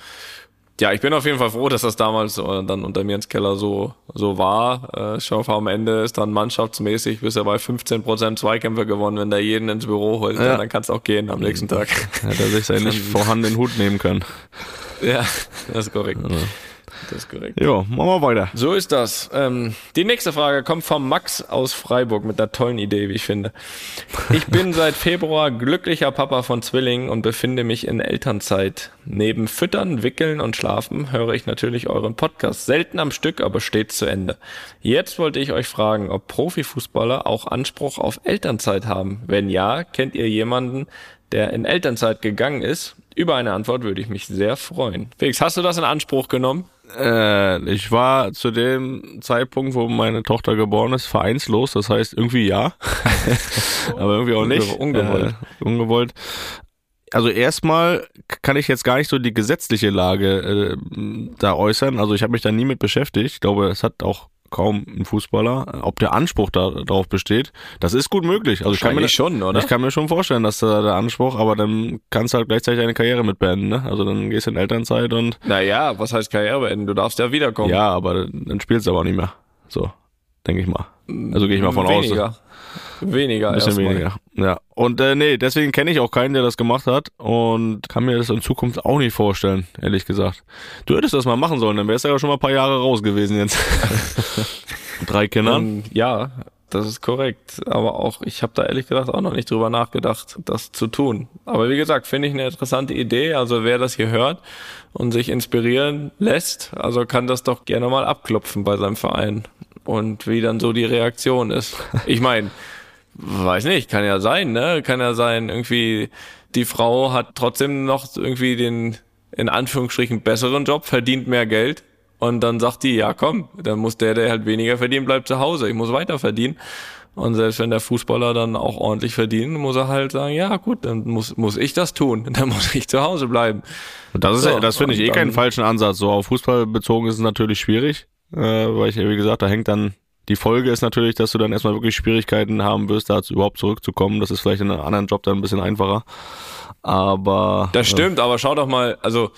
ja, ich bin auf jeden Fall froh, dass das damals äh, dann unter mir ins Keller so, so war. Äh, ich hoffe, am Ende ist dann mannschaftsmäßig bis er bei 15% Zweikämpfe gewonnen. Wenn der jeden ins Büro holt, ja. dann kann es auch gehen am nächsten Tag. Hätte er sich seinen nicht [LAUGHS] vorhandenen Hut nehmen können. Ja, das ist korrekt. Ja. Das ist korrekt. Jo, machen wir weiter. So ist das. Ähm, die nächste Frage kommt vom Max aus Freiburg mit einer tollen Idee, wie ich finde. Ich bin [LAUGHS] seit Februar glücklicher Papa von Zwillingen und befinde mich in Elternzeit. Neben Füttern, Wickeln und Schlafen höre ich natürlich euren Podcast. Selten am Stück, aber stets zu Ende. Jetzt wollte ich euch fragen, ob Profifußballer auch Anspruch auf Elternzeit haben. Wenn ja, kennt ihr jemanden, der in Elternzeit gegangen ist? Über eine Antwort würde ich mich sehr freuen. Felix, hast du das in Anspruch genommen? Äh, ich war zu dem Zeitpunkt, wo meine Tochter geboren ist, vereinslos. Das heißt irgendwie ja, [LAUGHS] aber irgendwie auch nicht. Ungewollt. Äh, ungewollt. Also erstmal kann ich jetzt gar nicht so die gesetzliche Lage äh, da äußern. Also ich habe mich da nie mit beschäftigt. Ich glaube, es hat auch kaum ein Fußballer. Ob der Anspruch darauf besteht, das ist gut möglich. Also ich kann mir schon, oder? Ich kann mir schon vorstellen, dass da der Anspruch, aber dann kannst du halt gleichzeitig deine Karriere mit beenden, ne? Also dann gehst du in Elternzeit und. Naja, was heißt Karriere beenden? Du darfst ja wiederkommen. Ja, aber dann spielst du aber auch nicht mehr. So, denke ich mal. Also gehe ich mal von Weniger. aus. Weniger. Ein bisschen weniger. Ja. Und äh, nee, deswegen kenne ich auch keinen, der das gemacht hat und kann mir das in Zukunft auch nicht vorstellen, ehrlich gesagt. Du hättest das mal machen sollen, dann wärst du ja schon mal ein paar Jahre raus gewesen jetzt. [LAUGHS] Drei Kindern? Um, ähm, ja, das ist korrekt. Aber auch, ich habe da ehrlich gesagt auch noch nicht drüber nachgedacht, das zu tun. Aber wie gesagt, finde ich eine interessante Idee. Also wer das hier hört und sich inspirieren lässt, also kann das doch gerne mal abklopfen bei seinem Verein. Und wie dann so die Reaktion ist. [LAUGHS] Ich meine, weiß nicht, kann ja sein, ne? Kann ja sein, irgendwie die Frau hat trotzdem noch irgendwie den in Anführungsstrichen besseren Job, verdient mehr Geld und dann sagt die, ja komm, dann muss der, der halt weniger verdient, bleibt zu Hause, ich muss weiter verdienen. Und selbst wenn der Fußballer dann auch ordentlich verdient, muss er halt sagen, ja gut, dann muss, muss ich das tun, [LAUGHS] dann muss ich zu Hause bleiben. Das ist, so, das finde ich eh keinen falschen Ansatz. So auf Fußball bezogen ist es natürlich schwierig, äh, weil ich, wie gesagt, da hängt dann die Folge ist natürlich, dass du dann erstmal wirklich Schwierigkeiten haben wirst, da überhaupt zurückzukommen. Das ist vielleicht in einem anderen Job dann ein bisschen einfacher. Aber. Das stimmt, äh, aber schau doch mal, also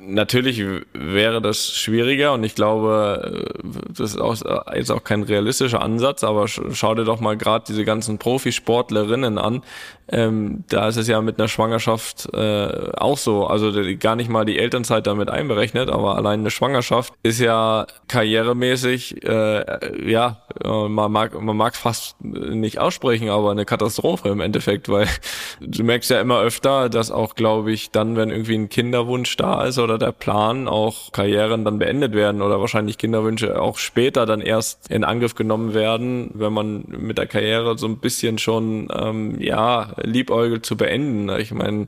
natürlich wäre das schwieriger und ich glaube, äh, das ist auch, jetzt auch kein realistischer Ansatz, aber schau dir doch mal gerade diese ganzen Profisportlerinnen an. Ähm, da ist es ja mit einer Schwangerschaft äh, auch so, also gar nicht mal die Elternzeit damit einberechnet, aber allein eine Schwangerschaft ist ja karrieremäßig, äh, ja, man mag man mag fast nicht aussprechen, aber eine Katastrophe im Endeffekt, weil [LAUGHS] du merkst ja immer öfter, dass auch, glaube ich, dann, wenn irgendwie ein Kinderwunsch da ist oder der Plan, auch Karrieren dann beendet werden oder wahrscheinlich Kinderwünsche auch später dann erst in Angriff genommen werden, wenn man mit der Karriere so ein bisschen schon ähm, ja liebäugelt zu beenden. Ich meine,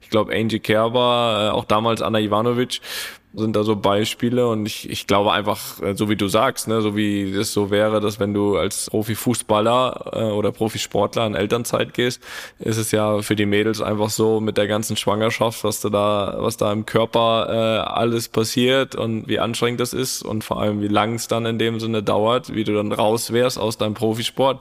ich glaube Angie Kerber, äh, auch damals Anna Ivanovic, sind da so Beispiele und ich, ich glaube einfach, äh, so wie du sagst, ne, so wie es so wäre, dass wenn du als Profifußballer äh, oder Profisportler in Elternzeit gehst, ist es ja für die Mädels einfach so mit der ganzen Schwangerschaft, was du da, was da im Körper äh, alles passiert und wie anstrengend das ist und vor allem wie lang es dann in dem Sinne dauert, wie du dann raus wärst aus deinem Profisport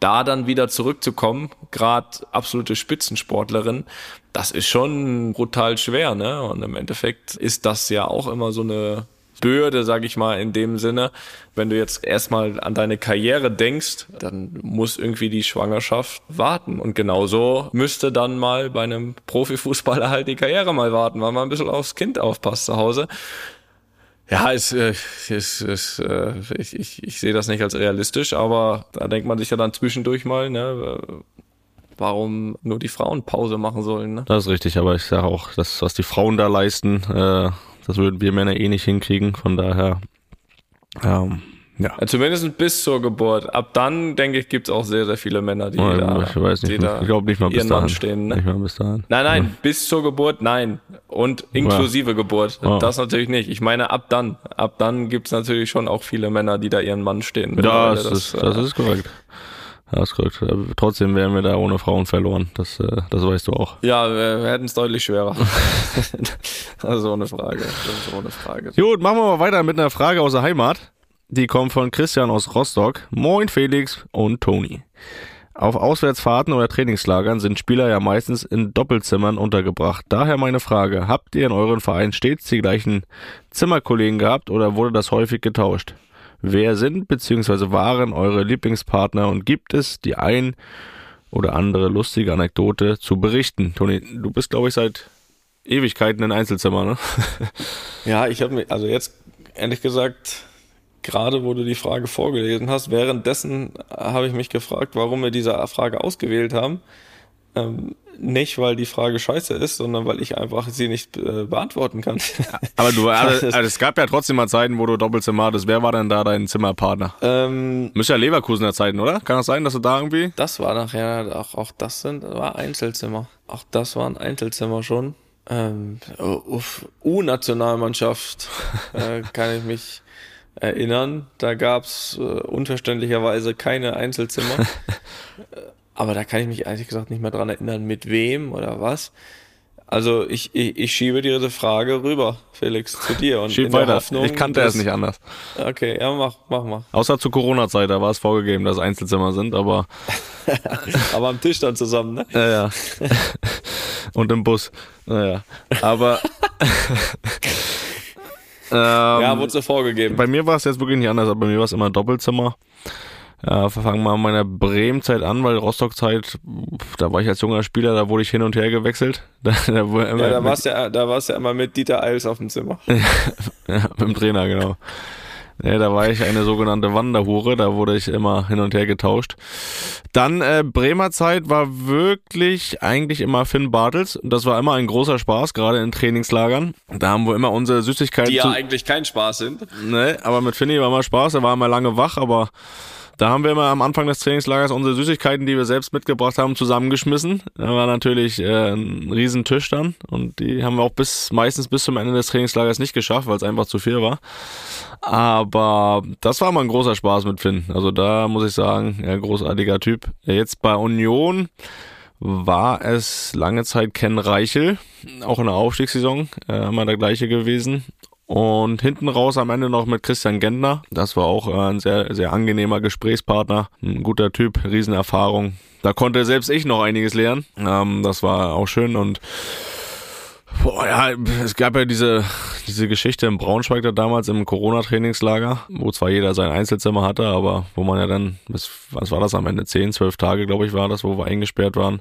da dann wieder zurückzukommen, gerade absolute Spitzensportlerin, das ist schon brutal schwer, ne? Und im Endeffekt ist das ja auch immer so eine Bürde, sag ich mal, in dem Sinne. Wenn du jetzt erstmal an deine Karriere denkst, dann muss irgendwie die Schwangerschaft warten. Und genauso müsste dann mal bei einem Profifußballer halt die Karriere mal warten, weil man ein bisschen aufs Kind aufpasst zu Hause. Ja, äh, es, es, äh, ich, ich, ich sehe das nicht als realistisch, aber da denkt man sich ja dann zwischendurch mal, ne, warum nur die Frauen Pause machen sollen. Ne? Das ist richtig, aber ich sage auch, das, was die Frauen da leisten, äh, das würden wir Männer eh nicht hinkriegen. Von daher, ähm, ja. ja. Zumindest bis zur Geburt. Ab dann, denke ich, gibt es auch sehr, sehr viele Männer, die ja, da, ich weiß nicht, ich glaube nicht mal bis dahin. stehen. Ne? Nicht mal bis dahin. Nein, nein, ja. bis zur Geburt, nein. Und inklusive Geburt. Das natürlich nicht. Ich meine, ab dann. Ab dann gibt es natürlich schon auch viele Männer, die da ihren Mann stehen. Das, das, ist, das ist korrekt. Ja, ist korrekt. Trotzdem wären wir da ohne Frauen verloren. Das, äh, das weißt du auch. Ja, wir, hätten es deutlich schwerer. [LAUGHS] also ohne Frage. Das ohne Frage. Gut, machen wir mal weiter mit einer Frage aus der Heimat. Die kommt von Christian aus Rostock. Moin Felix und Toni. Auf Auswärtsfahrten oder Trainingslagern sind Spieler ja meistens in Doppelzimmern untergebracht. Daher meine Frage, habt ihr in euren Verein stets die gleichen Zimmerkollegen gehabt oder wurde das häufig getauscht? Wer sind bzw. waren eure Lieblingspartner und gibt es die ein oder andere lustige Anekdote zu berichten? Toni, du bist, glaube ich, seit Ewigkeiten in Einzelzimmer, ne? [LAUGHS] ja, ich habe mir, also jetzt ehrlich gesagt, gerade wo du die Frage vorgelesen hast, währenddessen habe ich mich gefragt, warum wir diese Frage ausgewählt haben. Ähm, nicht, weil die Frage scheiße ist, sondern weil ich einfach sie nicht äh, beantworten kann. Aber du, [LAUGHS] also, also, es gab ja trotzdem mal Zeiten, wo du Doppelzimmer hattest. Wer war denn da dein Zimmerpartner? Ähm, Müsste ja Leverkusener Zeiten, oder? Kann das sein, dass du da irgendwie? Das war nachher, auch, auch das sind, war Einzelzimmer. Auch das waren Einzelzimmer schon. Ähm, U-Nationalmannschaft [LAUGHS] äh, kann ich mich erinnern. Da gab's äh, unverständlicherweise keine Einzelzimmer. [LAUGHS] Aber da kann ich mich ehrlich gesagt nicht mehr dran erinnern, mit wem oder was. Also ich, ich, ich schiebe dir diese Frage rüber, Felix, zu dir. Und Schieb weiter. Hoffnung, ich kannte es nicht anders. Okay, ja, mach, mach mal. Außer zur Corona-Zeit, da war es vorgegeben, dass Einzelzimmer sind, aber. [LAUGHS] aber am Tisch dann zusammen, ne? Ja, ja. [LAUGHS] Und im Bus. Naja. Aber. Ähm, ja, wurde so vorgegeben. Bei mir war es jetzt wirklich nicht anders, aber bei mir war es immer Doppelzimmer. Ja, fangen wir mal meiner Bremen-Zeit an, weil Rostock-Zeit, da war ich als junger Spieler, da wurde ich hin und her gewechselt. [LAUGHS] Da, da ja, da warst du ja, da warst ja immer mit Dieter Eils auf dem Zimmer. [LAUGHS] ja, mit dem Trainer, genau. Ja, da war ich eine sogenannte Wanderhure, da wurde ich immer hin und her getauscht. Dann äh, Bremer Zeit war wirklich eigentlich immer Finn Bartels. Das war immer ein großer Spaß, gerade in Trainingslagern. Da haben wir immer unsere Süßigkeiten. Die ja eigentlich kein Spaß sind. Ne, aber mit Finny war immer Spaß, er war immer lange wach, aber da haben wir immer am Anfang des Trainingslagers unsere Süßigkeiten, die wir selbst mitgebracht haben, zusammengeschmissen. Da war natürlich äh, ein riesen Tisch dann und die haben wir auch bis meistens bis zum Ende des Trainingslagers nicht geschafft, weil es einfach zu viel war. Aber das war mal ein großer Spaß mit Finn. Also da muss ich sagen, ja, großartiger Typ. Jetzt bei Union war es lange Zeit Ken Reichel, auch in der Aufstiegssaison, äh, immer der gleiche gewesen. Und hinten raus am Ende noch mit Christian Gentner. Das war auch äh, ein sehr, sehr angenehmer Gesprächspartner. Ein guter Typ, Riesenerfahrung. Da konnte selbst ich noch einiges lernen. Ähm, das war auch schön und Boah, ja, es gab ja diese, diese Geschichte in Braunschweig da damals im Corona-Trainingslager, wo zwar jeder sein Einzelzimmer hatte, aber wo man ja dann, bis, was war das am Ende? Zehn, zwölf Tage, glaube ich, war das, wo wir eingesperrt waren,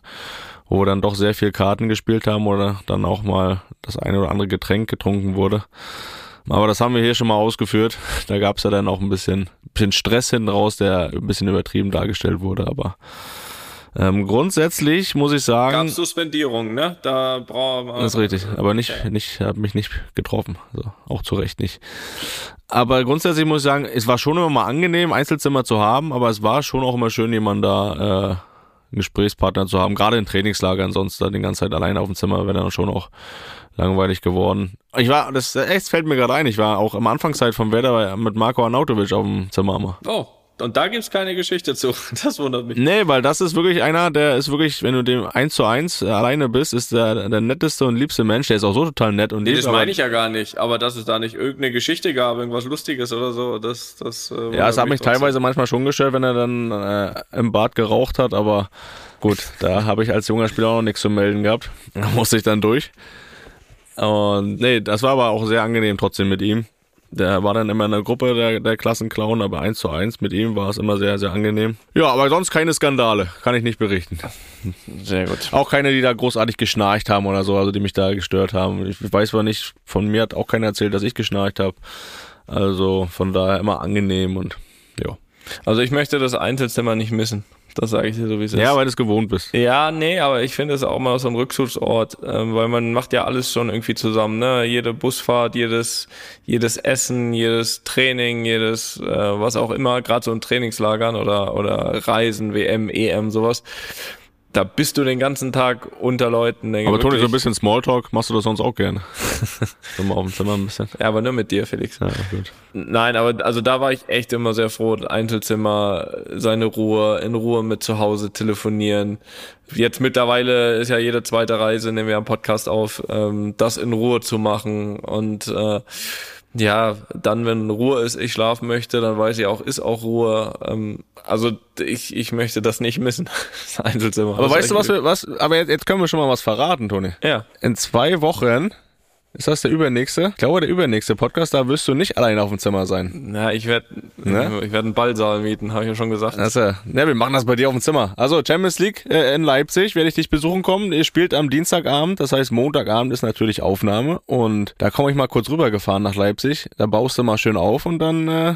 wo wir dann doch sehr viel Karten gespielt haben oder dann auch mal das eine oder andere Getränk getrunken wurde. Aber das haben wir hier schon mal ausgeführt. Da gab es ja dann auch ein bisschen, bisschen Stress hinten raus, der ein bisschen übertrieben dargestellt wurde, aber ähm, grundsätzlich muss ich sagen. Gab Suspendierung, ne? Da brauchen wir. Das ist richtig, aber nicht, okay. nicht, hat mich nicht getroffen. Also auch zu Recht nicht. Aber grundsätzlich muss ich sagen, es war schon immer mal angenehm, Einzelzimmer zu haben, aber es war schon auch immer schön, jemanden da, äh, einen Gesprächspartner zu haben, gerade in Trainingslagern, sonst da die ganze Zeit alleine auf dem Zimmer wäre dann schon auch langweilig geworden. Ich war, das echt fällt mir gerade ein, ich war auch am Anfangszeit vom Wetter mit Marco Arnautovic auf dem Zimmer. Oh, und da gibt's keine Geschichte zu. [LAUGHS] Das wundert mich. Nee, weil das ist wirklich einer, der ist wirklich, wenn du dem eins zu eins alleine bist, ist der, der netteste und liebste Mensch. Der ist auch so total nett und nee, das meine ich ja gar nicht. Aber dass es da nicht irgendeine Geschichte gab, irgendwas Lustiges oder so, das, das. Äh, ja, es hat mich trotzdem. teilweise manchmal schon gestört, wenn er dann äh, im Bad geraucht hat. Aber gut, da habe ich als junger Spieler auch noch nichts zu melden gehabt. [LAUGHS] Da musste ich dann durch. Und nee, das war aber auch sehr angenehm trotzdem mit ihm. Der war dann immer in der Gruppe, der, der Klassenclown, aber eins zu eins mit ihm war es immer sehr, sehr angenehm. Ja, aber sonst keine Skandale, kann ich nicht berichten. Sehr gut. Auch keine, die da großartig geschnarcht haben oder so, also die mich da gestört haben. Ich weiß zwar nicht, von mir hat auch keiner erzählt, dass ich geschnarcht habe. Also von daher immer angenehm und ja. Also ich möchte das Einzelzimmer nicht missen. Das sage ich dir so, wie es ist. Ja, weil du es gewohnt bist. Ja, nee, aber ich finde es auch mal so ein Rückzugsort, ähm, weil man macht ja alles schon irgendwie zusammen, ne? Jede Busfahrt, jedes, jedes Essen, jedes Training, jedes, äh, was auch immer, gerade so in Trainingslagern oder, oder Reisen, WM, EM, sowas da bist du den ganzen Tag unter Leuten. Denke, aber Toni, so ein bisschen Smalltalk machst du das sonst auch gerne. [LAUGHS] so mal auf dem Zimmer ein bisschen. Ja, aber nur mit dir, Felix. Ja, gut. Nein, aber also da war ich echt immer sehr froh. Einzelzimmer, seine Ruhe, in Ruhe mit zu Hause telefonieren. Jetzt mittlerweile ist ja jede zweite Reise, nehmen wir einen Podcast auf, ähm, das in Ruhe zu machen und äh, ja, dann, wenn Ruhe ist, ich schlafen möchte, dann weiß ich auch, ist auch Ruhe. Ähm, also ich, ich möchte das nicht missen, [LAUGHS] das Einzelzimmer. Aber weißt du, was wir, was, aber jetzt, jetzt können wir schon mal was verraten, Toni. Ja. In zwei Wochen ist das der übernächste? Ich glaube, der übernächste Podcast, da wirst du nicht allein auf dem Zimmer sein. Na, ich werde ne? ich werd einen Ballsaal mieten, habe ich ja schon gesagt. Also, ne, wir machen das bei dir auf dem Zimmer. Also, Champions League äh, in Leipzig, werde ich dich besuchen kommen. Ihr spielt am Dienstagabend, das heißt Montagabend ist natürlich Aufnahme. Und da komme ich mal kurz rübergefahren nach Leipzig. Da baust du mal schön auf und dann äh,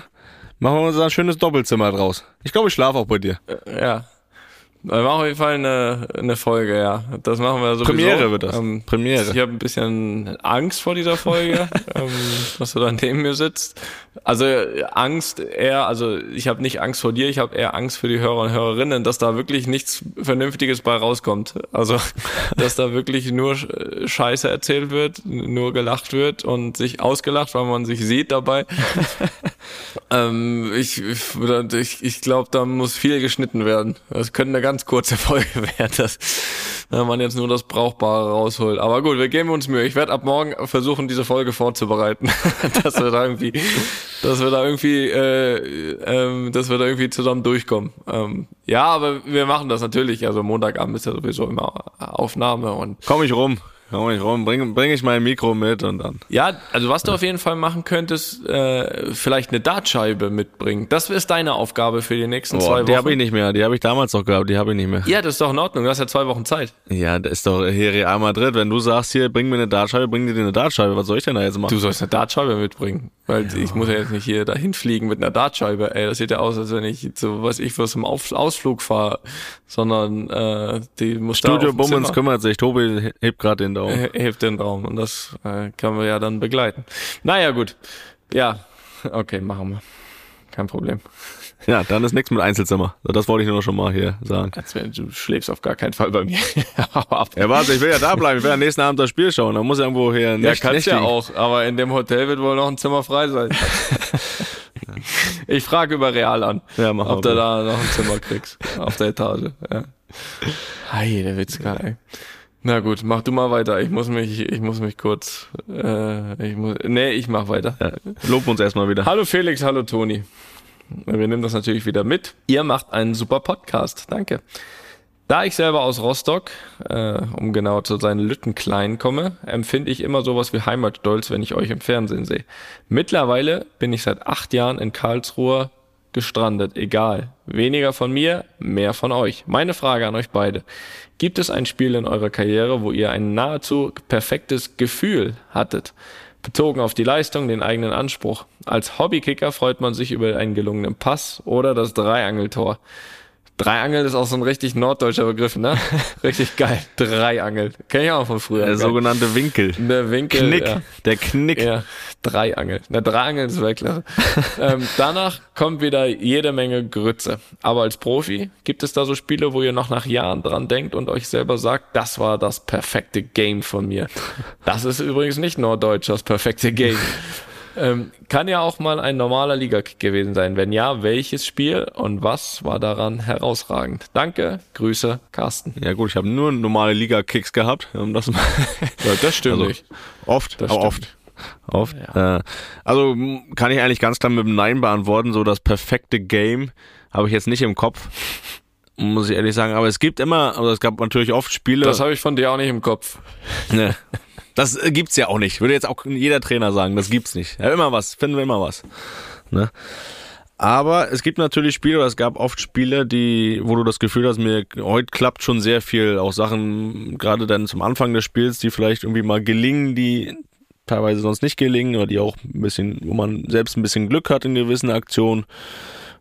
machen wir uns ein schönes Doppelzimmer draus. Ich glaube, ich schlafe auch bei dir. Äh, ja, wir machen auf jeden Fall eine, eine Folge, ja. Das machen wir sowieso. Premiere wird das. Ähm, Premiere. Ich habe ein bisschen Angst vor dieser Folge, [LAUGHS] ähm, dass du da neben mir sitzt. Also Angst eher, also ich habe nicht Angst vor dir, ich habe eher Angst für die Hörer und Hörerinnen, dass da wirklich nichts Vernünftiges bei rauskommt. Also, [LAUGHS] dass da wirklich nur Scheiße erzählt wird, nur gelacht wird und sich ausgelacht, weil man sich sieht dabei. [LAUGHS] ähm, ich ich, ich glaube, da muss viel geschnitten werden. Das könnte eine ganz kurze Folge [LAUGHS] werden, dass man jetzt nur das Brauchbare rausholt. Aber gut, wir geben uns Mühe. Ich werde ab morgen versuchen, diese Folge vorzubereiten, [LAUGHS] dass wir da irgendwie, dass wir da irgendwie, äh, ähm, dass wir da irgendwie zusammen durchkommen. Ähm, ja, aber wir machen das natürlich. Also Montagabend ist ja sowieso immer Aufnahme und komm ich rum. Komm ich rum, bring, bring ich mein Mikro mit und dann. Ja, also was du auf jeden Fall machen könntest, äh, vielleicht eine Dartscheibe mitbringen. Das ist deine Aufgabe für die nächsten Boah, zwei Wochen. Die habe ich nicht mehr, die habe ich damals noch gehabt, die habe ich nicht mehr. Ja, das ist doch in Ordnung, du hast ja zwei Wochen Zeit. Ja, das ist doch hier Real Madrid. Wenn du sagst, hier, bring mir eine Dartscheibe, bring dir eine Dartscheibe, was soll ich denn da jetzt machen? Du sollst eine Dartscheibe mitbringen. Weil ja. ich muss ja jetzt nicht hier dahin fliegen mit einer Dartscheibe. Ey, das sieht ja aus, als wenn ich so, was ich, was im Auf Ausflug fahre, sondern äh, die muss Studio da Bummens kümmert sich. Tobi hebt gerade den Daumen. Hebt den Daumen und das äh, können wir ja dann begleiten. Naja, gut. Ja, okay, machen wir. Kein Problem. [LAUGHS] Ja, dann ist nichts mit Einzelzimmer. Das wollte ich nur schon mal hier sagen. Du schläfst auf gar keinen Fall bei mir. [LAUGHS] ja, warte, ich will ja da bleiben. Ich will ja nächsten Abend das Spiel schauen. Da muss ja irgendwo hier Ja, kannst ja auch. Aber in dem Hotel wird wohl noch ein Zimmer frei sein. [LAUGHS] ich frage über Real an, ja, ob du da noch ein Zimmer kriegst. Auf der Etage. Ja. Hi, der Witz ey. Na gut, mach du mal weiter. Ich muss mich, ich muss mich kurz. Äh, ich muss, nee, ich mach weiter. Ja, lob uns erstmal wieder. Hallo Felix, hallo Toni. Wir nehmen das natürlich wieder mit. Ihr macht einen super Podcast. Danke. Da ich selber aus Rostock, äh, um genau zu sein, Lüttenklein komme, empfinde ich immer sowas wie Heimatstolz, wenn ich euch im Fernsehen sehe. Mittlerweile bin ich seit acht Jahren in Karlsruhe gestrandet. Egal. Weniger von mir, mehr von euch. Meine Frage an euch beide. Gibt es ein Spiel in eurer Karriere, wo ihr ein nahezu perfektes Gefühl hattet? Bezogen auf die Leistung, den eigenen Anspruch. Als Hobbykicker freut man sich über einen gelungenen Pass oder das Dreiangeltor. Dreiangeln ist auch so ein richtig norddeutscher Begriff, ne? [LAUGHS] Richtig geil. Dreiangeln. Kenn ich auch von früher. Der sogenannte Winkel. Der Winkel. Knick. Ja. Der Knick. Ja, Dreiangel. Na, Dreiangeln ist Weltklasse. ähm, danach kommt wieder jede Menge Grütze. Aber als Profi gibt es da so Spiele, wo ihr noch nach Jahren dran denkt und euch selber sagt, das war das perfekte Game von mir. Das ist übrigens nicht norddeutsch, das perfekte Game. [LAUGHS] Ähm, kann ja auch mal ein normaler Liga-Kick gewesen sein. Wenn ja, welches Spiel und was war daran herausragend? Danke, Grüße, Carsten. Ja gut, ich habe nur normale Liga-Kicks gehabt. Um das, mal Ja, das stimmt Also, nicht. oft, Das aber stimmt. oft. Oft. Äh, also kann ich eigentlich ganz klar mit einem Nein beantworten. So das perfekte Game habe ich jetzt nicht im Kopf. Muss ich ehrlich sagen. Aber es gibt immer, also es gab natürlich oft Spiele. Das habe ich von dir auch nicht im Kopf. Ne. [LAUGHS] Das äh, gibt's ja auch nicht. Würde jetzt auch jeder Trainer sagen, das gibt's nicht. Ja, immer was, finden wir immer was. Ne? Aber es gibt natürlich Spiele, oder es gab oft Spiele, die, wo du das Gefühl hast, mir heute klappt schon sehr viel, auch Sachen, gerade dann zum Anfang des Spiels, die vielleicht irgendwie mal gelingen, die teilweise sonst nicht gelingen, oder die auch ein bisschen, wo man selbst ein bisschen Glück hat in gewissen Aktionen,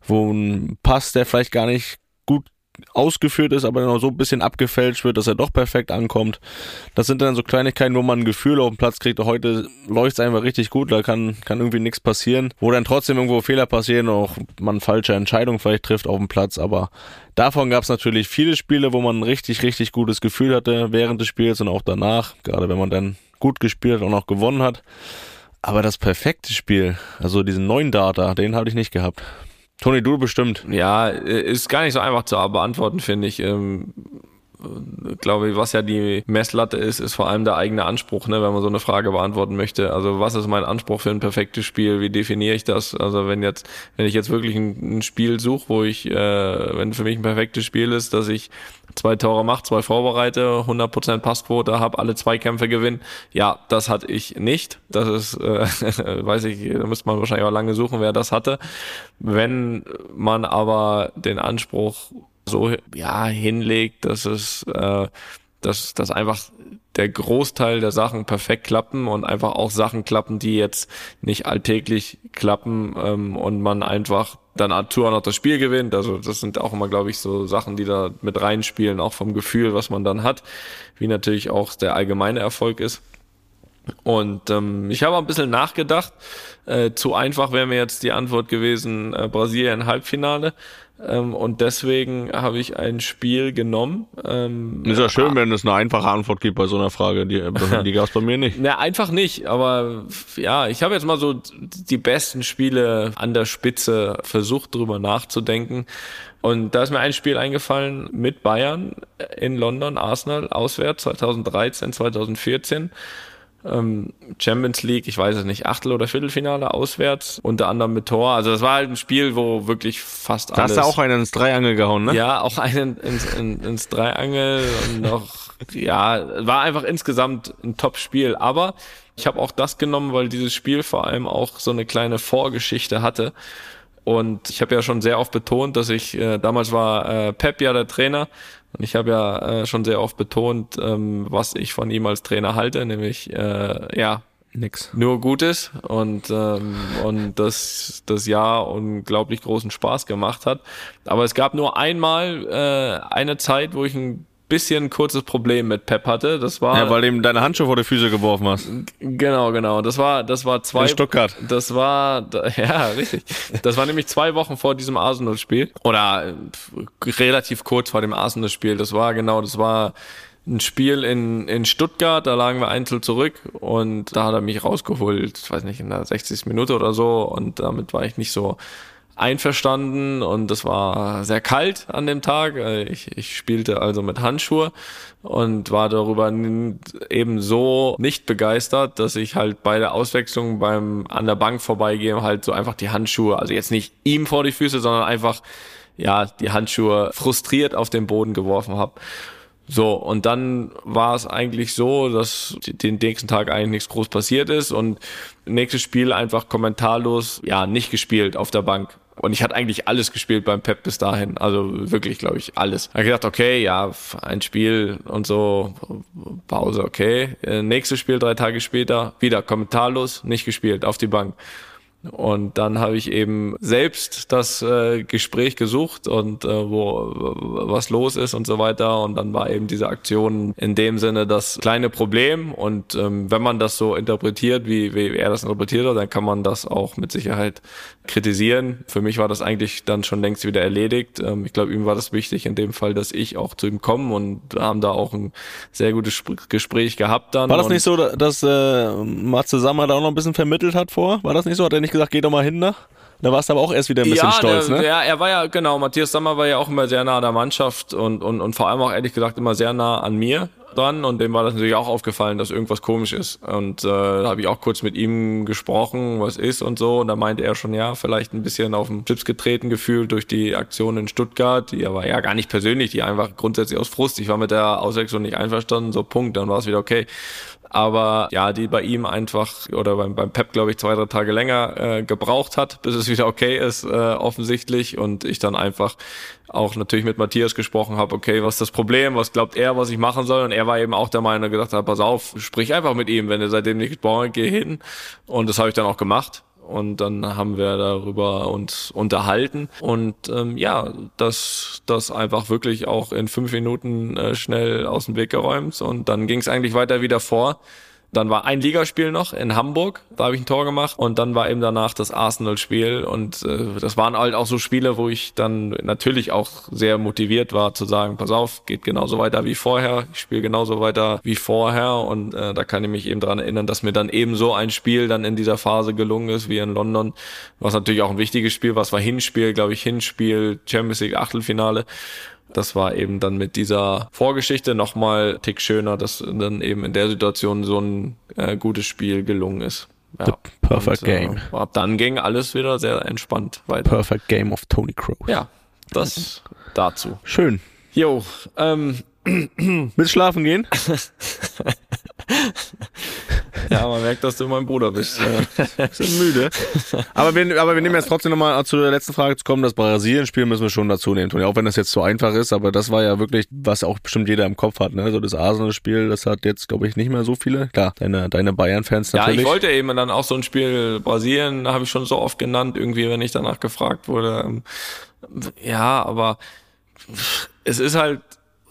wo ein Pass, der vielleicht gar nicht gut ausgeführt ist, aber so ein bisschen abgefälscht wird, dass er doch perfekt ankommt. Das sind dann so Kleinigkeiten, wo man ein Gefühl auf den Platz kriegt, heute läuft es einfach richtig gut, da kann, kann irgendwie nichts passieren, wo dann trotzdem irgendwo Fehler passieren und auch man falsche Entscheidungen vielleicht trifft auf dem Platz, aber davon gab es natürlich viele Spiele, wo man ein richtig, richtig gutes Gefühl hatte während des Spiels und auch danach, gerade wenn man dann gut gespielt und auch gewonnen hat. Aber das perfekte Spiel, also diesen neuen Data, den hatte ich nicht gehabt. Toni, du bestimmt. Ja, äh, ist gar nicht so einfach zu beantworten, finde ich. Ähm, äh, glaube ich, was ja die Messlatte ist, ist vor allem der eigene Anspruch, ne, wenn man so eine Frage beantworten möchte. Also was ist mein Anspruch für ein perfektes Spiel? Wie definiere ich das? Also wenn jetzt, wenn ich jetzt wirklich ein, ein Spiel suche, wo ich, äh, wenn für mich ein perfektes Spiel ist, dass ich zwei Tore mache, zwei vorbereite, 100% Passquote habe, alle zwei Kämpfe gewinnen. Ja, das hatte ich nicht. Das ist, äh, [LAUGHS] weiß ich, da müsste man wahrscheinlich auch lange suchen, wer das hatte. Wenn man aber den Anspruch so ja hinlegt, dass es äh, dass, dass einfach der Großteil der Sachen perfekt klappen und einfach auch Sachen klappen, die jetzt nicht alltäglich klappen ähm, und man einfach dann auch noch das Spiel gewinnt. Also das sind auch immer, glaube ich, so Sachen, die da mit reinspielen, auch vom Gefühl, was man dann hat, wie natürlich auch der allgemeine Erfolg ist. Und ähm, ich habe ein bisschen nachgedacht. Äh, zu einfach wäre mir jetzt die Antwort gewesen, äh, Brasilien Halbfinale. Ähm, und deswegen habe ich ein Spiel genommen. Ähm, Ist ja schön, wenn es eine einfache Antwort gibt bei so einer Frage. Die, die gab es bei mir nicht. [LAUGHS] Na, einfach nicht, aber ja, ich habe jetzt mal so die besten Spiele an der Spitze versucht, drüber nachzudenken. Und da ist mir ein Spiel eingefallen mit Bayern in London, Arsenal, auswärts, 2013, 2014 ähm, Champions League, ich weiß es nicht, Achtel- oder Viertelfinale auswärts, unter anderem mit Tor. Also das war halt ein Spiel, wo wirklich fast Da alles... hast du auch einen ins Dreiangel gehauen, ne? Ja, auch einen ins, in, ins Dreiangel und noch, ja, war einfach insgesamt ein Top-Spiel. Aber ich habe auch das genommen, weil dieses Spiel vor allem auch so eine kleine Vorgeschichte hatte. Und ich habe ja schon sehr oft betont, dass ich, äh, damals war äh, Pep ja der Trainer und ich habe ja äh, schon sehr oft betont, ähm, was ich von ihm als Trainer halte, nämlich äh, ja Nix. nur Gutes und ähm, und das das Jahr unglaublich großen Spaß gemacht hat. Aber es gab nur einmal äh, eine Zeit, wo ich ein bisschen ein kurzes Problem mit Pep hatte. Das war Ja, weil du ihm deine Handschuhe vor die Füße geworfen hast. genau genau. Das war das war zwei In Stuttgart. das war, [LAUGHS] ja, richtig. Das war nämlich zwei Wochen vor diesem Arsenal-Spiel. Oder relativ kurz vor dem Arsenal-Spiel. Das war genau, das war ein Spiel in, in Stuttgart, da lagen wir einzeln zurück und da hat er mich rausgeholt, ich weiß nicht, in der 60. Minute oder so und damit war ich nicht so einverstanden und es war sehr kalt an dem Tag. Äh, Ich, ich spielte also mit Handschuhe und war darüber eben so nicht begeistert, dass ich halt bei der Auswechslung beim an der Bank vorbeigehen halt so einfach die Handschuhe, also jetzt nicht ihm vor die Füße, sondern einfach ja, die Handschuhe frustriert auf den Boden geworfen habe. So, und dann war es eigentlich so, dass den nächsten Tag eigentlich nichts groß passiert ist und nächstes Spiel einfach kommentarlos, ja, nicht gespielt auf der Bank. Und ich hatte eigentlich alles gespielt beim Pep bis dahin. Also wirklich, glaube ich, alles. Ich habe gedacht, okay, ja, ein Spiel und so, Pause, okay. Äh, nächstes Spiel drei Tage später, wieder kommentarlos, nicht gespielt, auf die Bank. Und dann habe ich eben selbst das äh, Gespräch gesucht und äh, wo was los ist und so weiter. Und dann war eben diese Aktion in dem Sinne das kleine Problem. Und ähm, wenn man das so interpretiert, wie, wie er das interpretiert hat, dann kann man das auch mit Sicherheit kritisieren. Für mich war das eigentlich dann schon längst wieder erledigt. Ähm, ich glaube, ihm war das wichtig in dem Fall, dass ich auch zu ihm komme und haben da auch ein sehr gutes Gespräch gehabt dann. War das nicht so, dass äh, Matze Sammer da auch noch ein bisschen vermittelt hat vor? War das nicht so? Hat er nicht gesagt, geh doch mal hin da? Da warst du aber auch erst wieder ein bisschen ja, stolz, der, ne? Ja, er war ja, genau, Matthias Sammer war ja auch immer sehr nah an der Mannschaft und, und, und vor allem auch ehrlich gesagt immer sehr nah an mir dran und dem war das natürlich auch aufgefallen, dass irgendwas komisch ist. Und äh, da habe ich auch kurz mit ihm gesprochen, was ist und so. Und da meinte er schon, ja, vielleicht ein bisschen auf den Chips getreten gefühlt durch die Aktion in Stuttgart. Die aber ja gar nicht persönlich, die einfach grundsätzlich aus Frust. Ich war mit der Auswechslung nicht einverstanden, so Punkt, dann war es wieder okay aber ja, die bei ihm einfach oder beim, beim Pep, glaube ich, zwei, drei Tage länger äh, gebraucht hat, bis es wieder okay ist, äh, offensichtlich. Und ich dann einfach auch natürlich mit Matthias gesprochen habe, okay, was ist das Problem, was glaubt er, was ich machen soll? Und er war eben auch der Meinung, gesagt hat, pass auf, sprich einfach mit ihm, wenn er seitdem nicht gesprochen hat, geh hin. Und das habe ich dann auch gemacht und dann haben wir darüber uns unterhalten und ähm, ja, das das einfach wirklich auch in fünf Minuten äh, schnell aus dem Weg geräumt und dann ging es eigentlich weiter wieder vor. Dann war ein Ligaspiel noch in Hamburg, da habe ich ein Tor gemacht. Und dann war eben danach das Arsenal-Spiel. Und äh, das waren halt auch so Spiele, wo ich dann natürlich auch sehr motiviert war zu sagen, pass auf, geht genauso weiter wie vorher, ich spiele genauso weiter wie vorher. Und äh, da kann ich mich eben dran erinnern, dass mir dann eben so ein Spiel dann in dieser Phase gelungen ist wie in London, was natürlich auch ein wichtiges Spiel, was war Hinspiel, glaube ich, Hinspiel, Champions League Achtelfinale das war eben dann mit dieser Vorgeschichte nochmal tick schöner, dass dann eben in der Situation so ein äh, gutes Spiel gelungen ist. Ja. The perfect Und, äh, game. Ab dann ging alles wieder sehr entspannt weiter. Perfect game of Tony Kroos. Ja, das dazu. Schön. Jo, ähm, Willst schlafen gehen? [LAUGHS] ja, man merkt, dass du mein Bruder bist. Bisschen [LAUGHS] müde. Aber wir, aber wir nehmen jetzt trotzdem nochmal zu der letzten Frage zu kommen. Das Brasilien-Spiel müssen wir schon dazu nehmen, Toni. Auch wenn das jetzt so einfach ist, aber das war ja wirklich, was auch bestimmt jeder im Kopf hat. Ne? So das Arsenal-Spiel, das hat jetzt, glaube ich, nicht mehr so viele. Klar, deine, deine Bayern-Fans Ja, natürlich. ich wollte eben dann auch so ein Spiel Brasilien, habe ich schon so oft genannt, irgendwie, wenn ich danach gefragt wurde. Ähm, Ja, aber es ist halt,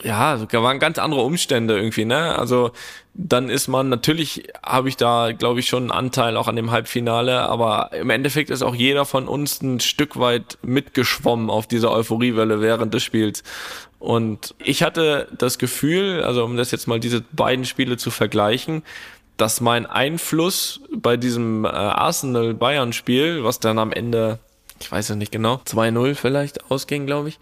ja, da waren ganz andere Umstände irgendwie, ne? Also dann ist man, natürlich habe ich da, glaube ich, schon einen Anteil auch an dem Halbfinale, aber im Endeffekt ist auch jeder von uns ein Stück weit mitgeschwommen auf dieser Euphoriewelle während des Spiels. Und ich hatte das Gefühl, also um das jetzt mal diese beiden Spiele zu vergleichen, dass mein Einfluss bei diesem äh, Arsenal-Bayern-Spiel, was dann am Ende, ich weiß es nicht genau, 2-0 vielleicht ausging, glaube ich,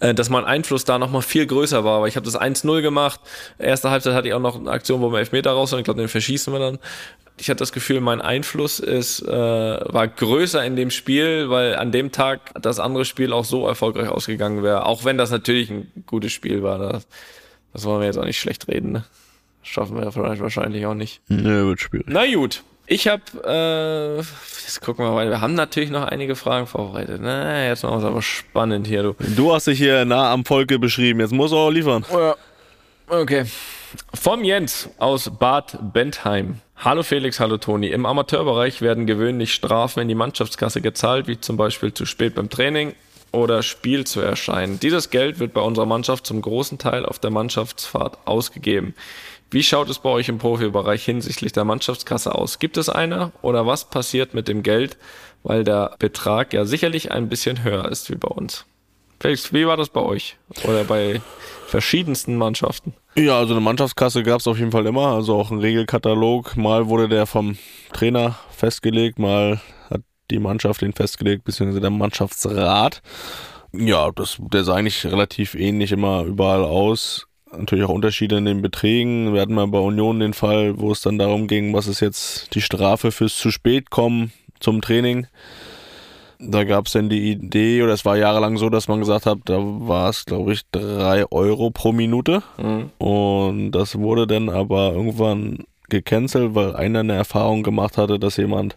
äh, dass mein Einfluss da nochmal viel größer war. Aber ich habe das 1-0 gemacht. Erste Halbzeit hatte ich auch noch eine Aktion, wo wir Elfmeter raus und ich glaube, den verschießen wir dann. Ich hatte das Gefühl, mein Einfluss ist, äh, war größer in dem Spiel, weil an dem Tag das andere Spiel auch so erfolgreich ausgegangen wäre. Auch wenn das natürlich ein gutes Spiel war. Das, das wollen wir jetzt auch nicht schlecht reden. Ne? Schaffen wir vielleicht wahrscheinlich auch nicht. Nö, wird schwierig. Na gut. Ich habe, äh, jetzt gucken wir mal, wir haben natürlich noch einige Fragen vorbereitet. Na, jetzt machen wir es aber spannend hier, du. Du hast dich hier nah am Volke beschrieben. Jetzt muss er auch liefern. Ja. Okay. Vom Jens aus Bad Bentheim. Hallo Felix, hallo Toni. Im Amateurbereich werden gewöhnlich Strafen in die Mannschaftskasse gezahlt, wie zum Beispiel zu spät beim Training oder Spiel zu erscheinen. Dieses Geld wird bei unserer Mannschaft zum großen Teil auf der Mannschaftsfahrt ausgegeben. Wie schaut es bei euch im Profibereich hinsichtlich der Mannschaftskasse aus? Gibt es eine oder was passiert mit dem Geld, weil der Betrag ja sicherlich ein bisschen höher ist wie bei uns? Felix, wie war das bei euch oder bei verschiedensten Mannschaften? Ja, also eine Mannschaftskasse gab es auf jeden Fall immer, also auch ein Regelkatalog. Mal wurde der vom Trainer festgelegt, mal hat die Mannschaft den festgelegt, beziehungsweise der Mannschaftsrat. Ja, das, der sah eigentlich relativ ähnlich immer überall aus. Natürlich auch Unterschiede in den Beträgen. Wir hatten mal bei Union den Fall, wo es dann darum ging, was ist jetzt die Strafe fürs zu spät kommen zum Training. Da gab es dann die Idee, oder es war jahrelang so, dass man gesagt hat, da war es, glaube ich, drei Euro pro Minute. Mhm. Und das wurde dann aber irgendwann gecancelt, weil einer eine Erfahrung gemacht hatte, dass jemand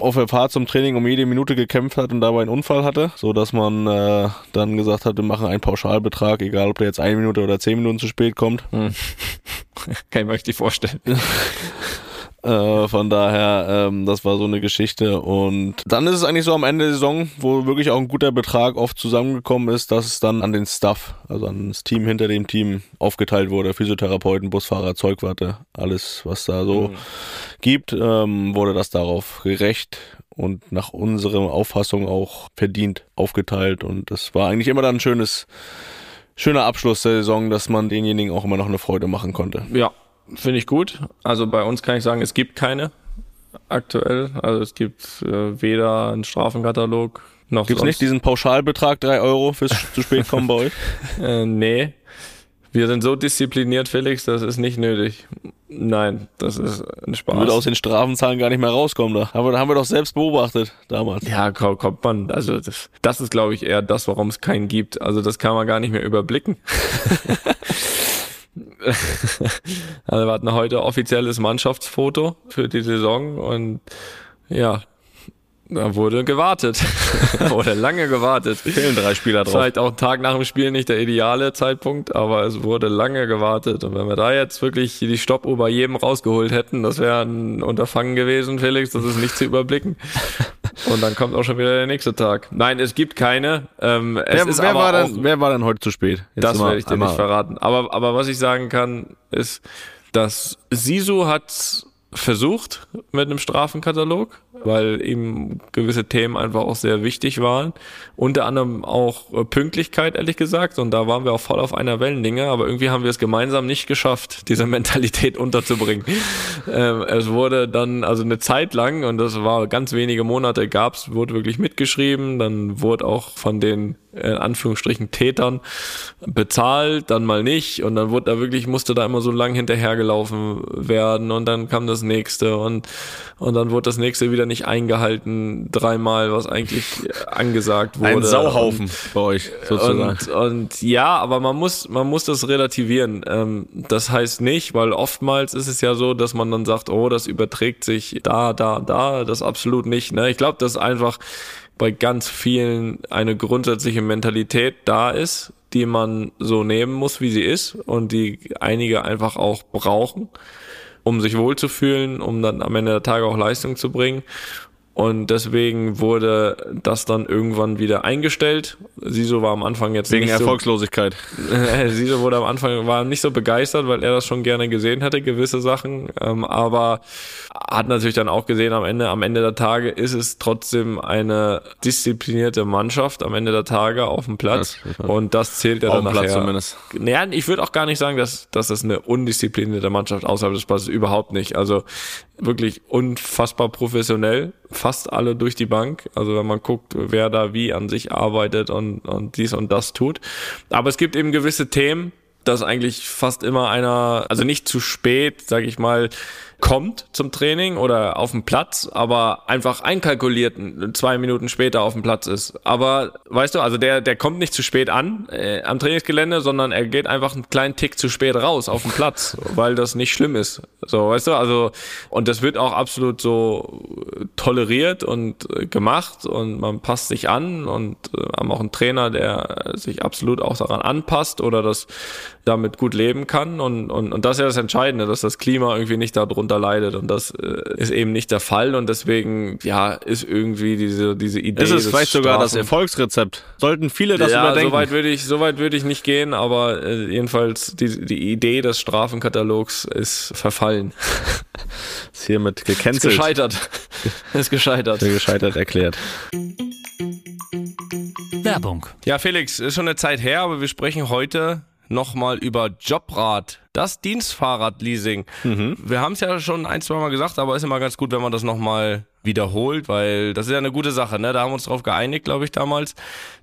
auf der Fahrt zum Training um jede Minute gekämpft hat und dabei einen Unfall hatte, so dass man äh, dann gesagt hat, wir machen einen Pauschalbetrag, egal ob der jetzt eine Minute oder zehn Minuten zu spät kommt. Hm. [LAUGHS] Kann ich mir richtig vorstellen. [LAUGHS] Äh, von daher, ähm, das war so eine Geschichte. Und dann ist es eigentlich so am Ende der Saison, wo wirklich auch ein guter Betrag oft zusammengekommen ist, dass es dann an den Staff, also an das Team hinter dem Team aufgeteilt wurde. Physiotherapeuten, Busfahrer, Zeugwarte, alles, was da so mhm. gibt, ähm, wurde das darauf gerecht und nach unserer Auffassung auch verdient aufgeteilt. Und das war eigentlich immer dann ein schönes, schöner Abschluss der Saison, dass man denjenigen auch immer noch eine Freude machen konnte. Ja, finde ich gut. Also bei uns kann ich sagen, es gibt keine aktuell. Also es gibt äh, weder einen Strafenkatalog noch. Gibt es nicht diesen Pauschalbetrag, drei Euro fürs [LAUGHS] zu spät kommen bei euch? äh, nee. Wir sind so diszipliniert, Felix, das ist nicht nötig. Nein, das ist ein Spaß. Würde aus den Strafenzahlen gar nicht mehr rauskommen da. Aber da haben wir doch selbst beobachtet damals. Ja, kommt man. Also das, das ist, glaube ich, eher das, warum es keinen gibt. Also das kann man gar nicht mehr überblicken. [LAUGHS] [LAUGHS] [LAUGHS] also wir hatten heute offizielles Mannschaftsfoto für die Saison und ja, da wurde gewartet. [LAUGHS] wurde lange gewartet. Fehlen drei Spieler drauf. Vielleicht auch einen Tag nach dem Spiel nicht der ideale Zeitpunkt, aber es wurde lange gewartet. Und wenn wir da jetzt wirklich die Stoppuhr bei jedem rausgeholt hätten, das wäre ein Unterfangen gewesen, Felix, das ist nicht zu überblicken. Und dann kommt auch schon wieder der nächste Tag. Nein, es gibt keine. Ähm, es wer, ist wer, aber war denn, wer war denn heute zu spät? Jetzt das werde ich dir nicht verraten. Aber, aber was ich sagen kann, ist, dass Sisu hat versucht mit einem Strafenkatalog, weil ihm gewisse Themen einfach auch sehr wichtig waren. Unter anderem auch äh, Pünktlichkeit, ehrlich gesagt. Und da waren wir auch voll auf einer Wellenlänge, aber irgendwie haben wir es gemeinsam nicht geschafft, diese [LAUGHS] Mentalität unterzubringen. ähm, es wurde dann, also eine Zeit lang, und das war ganz wenige Monate gab's, wurde wirklich mitgeschrieben, dann wurde auch von den in Anführungsstrichen Tätern bezahlt, dann mal nicht und dann wurde da wirklich, musste da immer so lang hinterhergelaufen werden und dann kam das nächste und, und dann wurde das nächste wieder nicht eingehalten, dreimal, was eigentlich angesagt wurde. Ein Sauhaufen und, bei euch sozusagen. Und, und ja, aber man muss, man muss das relativieren. Ähm, das heißt nicht, weil oftmals ist es ja so, dass man dann sagt, oh, das überträgt sich da, da, da, das absolut nicht. Ne? Ich glaube, das ist einfach bei ganz vielen eine grundsätzliche Mentalität da ist, die man so nehmen muss, wie sie ist und die einige einfach auch brauchen, um sich wohlzufühlen, um dann am Ende der Tage auch Leistung zu bringen. Und deswegen wurde das dann irgendwann wieder eingestellt. Siso war am Anfang jetzt wegen nicht Erfolgslosigkeit. So, [LAUGHS] Siso wurde am Anfang war nicht so begeistert, weil er das schon gerne gesehen hätte, gewisse Sachen. Ähm, aber hat natürlich dann auch gesehen, am Ende, am Ende der Tage ist es trotzdem eine disziplinierte Mannschaft am Ende der Tage auf dem Platz. Das und das zählt ja dann nachher. Platz zumindest. Naja, ich würde auch gar nicht sagen, dass, dass das eine undisziplinierte Mannschaft außerhalb des Platzes überhaupt nicht. Also wirklich unfassbar professionell, fast alle durch die Bank. Also wenn man guckt, wer da wie an sich arbeitet und, und dies und das tut. Aber es gibt eben gewisse Themen, dass eigentlich fast immer einer, also nicht zu spät, sage ich mal, kommt zum Training oder auf dem Platz, aber einfach einkalkuliert zwei Minuten später auf dem Platz ist. Aber weißt du, also der, der kommt nicht zu spät an äh, am Trainingsgelände, sondern er geht einfach einen kleinen Tick zu spät raus auf dem Platz, [LAUGHS] weil das nicht schlimm ist. So, weißt du, also und das wird auch absolut so toleriert und äh, gemacht und man passt sich an und äh, haben auch einen Trainer, der sich absolut auch daran anpasst oder das damit gut leben kann und, und, und das ist ja das Entscheidende, dass das Klima irgendwie nicht darunter leidet. Und das äh, ist eben nicht der Fall. Und deswegen, ja, ist irgendwie diese, diese Idee. Ist es vielleicht sogar das Erfolgsrezept? Sollten viele das ja, überdenken? Soweit würde ich, soweit würde ich nicht gehen, aber äh, jedenfalls die, die Idee des Strafenkatalogs ist verfallen. [LAUGHS] ist hiermit gecancelt. Ist gescheitert. [LAUGHS] ist gescheitert. Ist gescheitert erklärt. Werbung. Ja, Felix, ist schon eine Zeit her, aber wir sprechen heute nochmal über Jobrad, das Dienstfahrradleasing. Mhm. Wir haben es ja schon ein, zwei Mal gesagt, aber ist immer ganz gut, wenn man das nochmal wiederholt, weil das ist ja eine gute Sache. Ne? Da haben wir uns darauf geeinigt, glaube ich, damals,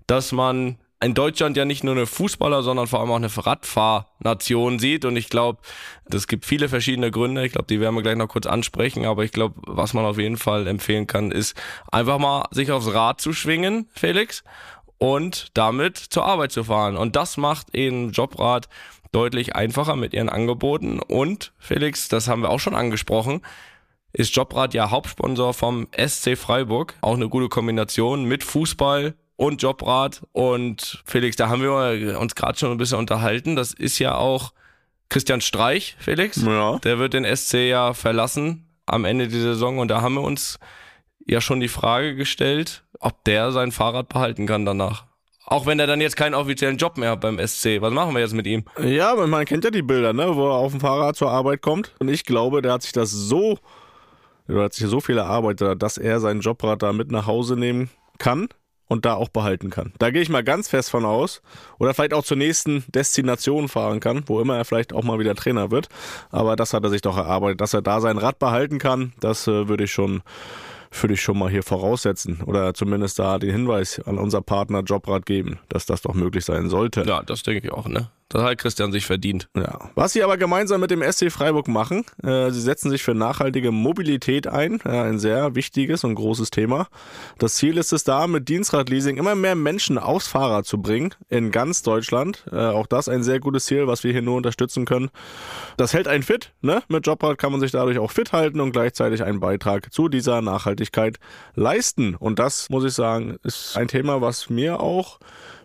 dass man in Deutschland ja nicht nur eine Fußballer, sondern vor allem auch eine Radfahrnation sieht. Und ich glaube, es gibt viele verschiedene Gründe. Ich glaube, die werden wir gleich noch kurz ansprechen. Aber ich glaube, was man auf jeden Fall empfehlen kann, ist einfach mal sich aufs Rad zu schwingen, Felix, und damit zur Arbeit zu fahren. Und das macht eben Jobrad deutlich einfacher mit ihren Angeboten. Und Felix, das haben wir auch schon angesprochen, ist Jobrad ja Hauptsponsor vom SC Freiburg. Auch eine gute Kombination mit Fußball und Jobrad. Und Felix, da haben wir uns gerade schon ein bisschen unterhalten. Das ist ja auch Christian Streich, Felix. Ja. Der wird den SC ja verlassen am Ende der Saison. Und da haben wir uns ja schon die Frage gestellt, ob der sein Fahrrad behalten kann danach. Auch wenn er dann jetzt keinen offiziellen Job mehr hat beim SC. Was machen wir jetzt mit ihm? Ja, man kennt ja die Bilder, ne, wo er auf dem Fahrrad zur Arbeit kommt. Und ich glaube, der hat sich das so, der hat sich so viel erarbeitet, dass er sein Jobrad da mit nach Hause nehmen kann und da auch behalten kann. Da gehe ich mal ganz fest von aus. Oder vielleicht auch zur nächsten Destination fahren kann, wo immer er vielleicht auch mal wieder Trainer wird. Aber das hat er sich doch erarbeitet, dass er da sein Rad behalten kann. Das äh, würde ich schon würde ich schon mal hier voraussetzen oder zumindest da den Hinweis an unser Partner Jobrad geben, dass das doch möglich sein sollte. Ja, das denke ich auch, ne? Das hat Christian sich verdient. Ja. Was sie aber gemeinsam mit dem SC Freiburg machen, äh, sie setzen sich für nachhaltige Mobilität ein, ja, ein sehr wichtiges und großes Thema. Das Ziel ist es da, mit Dienstradleasing immer mehr Menschen aufs Fahrrad zu bringen, in ganz Deutschland. Äh, auch das ein sehr gutes Ziel, was wir hier nur unterstützen können. Das hält einen fit, ne? Mit Jobrad kann man sich dadurch auch fit halten und gleichzeitig einen Beitrag zu dieser Nachhaltigkeit leisten. Und das, muss ich sagen, ist ein Thema, was mir auch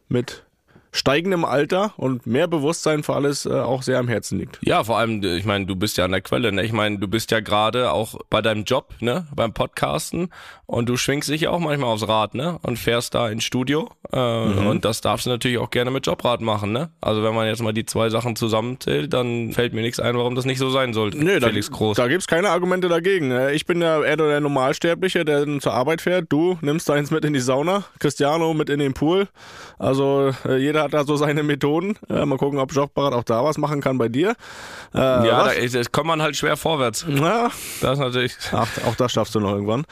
mit steigendem Alter und mehr Bewusstsein für alles äh, auch sehr am Herzen liegt. Ja, vor allem, ich meine, du bist ja an der Quelle, ne? Ich meine, du bist ja gerade auch bei deinem Job, ne, beim Podcasten und du schwingst dich ja auch manchmal aufs Rad, ne, und fährst da ins Studio äh, mhm. und das darfst du natürlich auch gerne mit Jobrad machen, ne? Also wenn man jetzt mal die zwei Sachen zusammenzählt, dann fällt mir nichts ein, warum das nicht so sein sollte. Nee, Felix da, Groß. Da gibt's keine Argumente dagegen. Ne? Ich bin ja eher der Normalsterbliche, der zur Arbeit fährt. Du nimmst deins mit in die Sauna, Cristiano mit in den Pool. Also äh, jeder hat da so seine Methoden. Äh, mal gucken, ob Jobrad auch da was machen kann bei dir. Äh, ja, da, da kommt man halt schwer vorwärts. Ja. Das natürlich. Ach, auch das schaffst du noch irgendwann.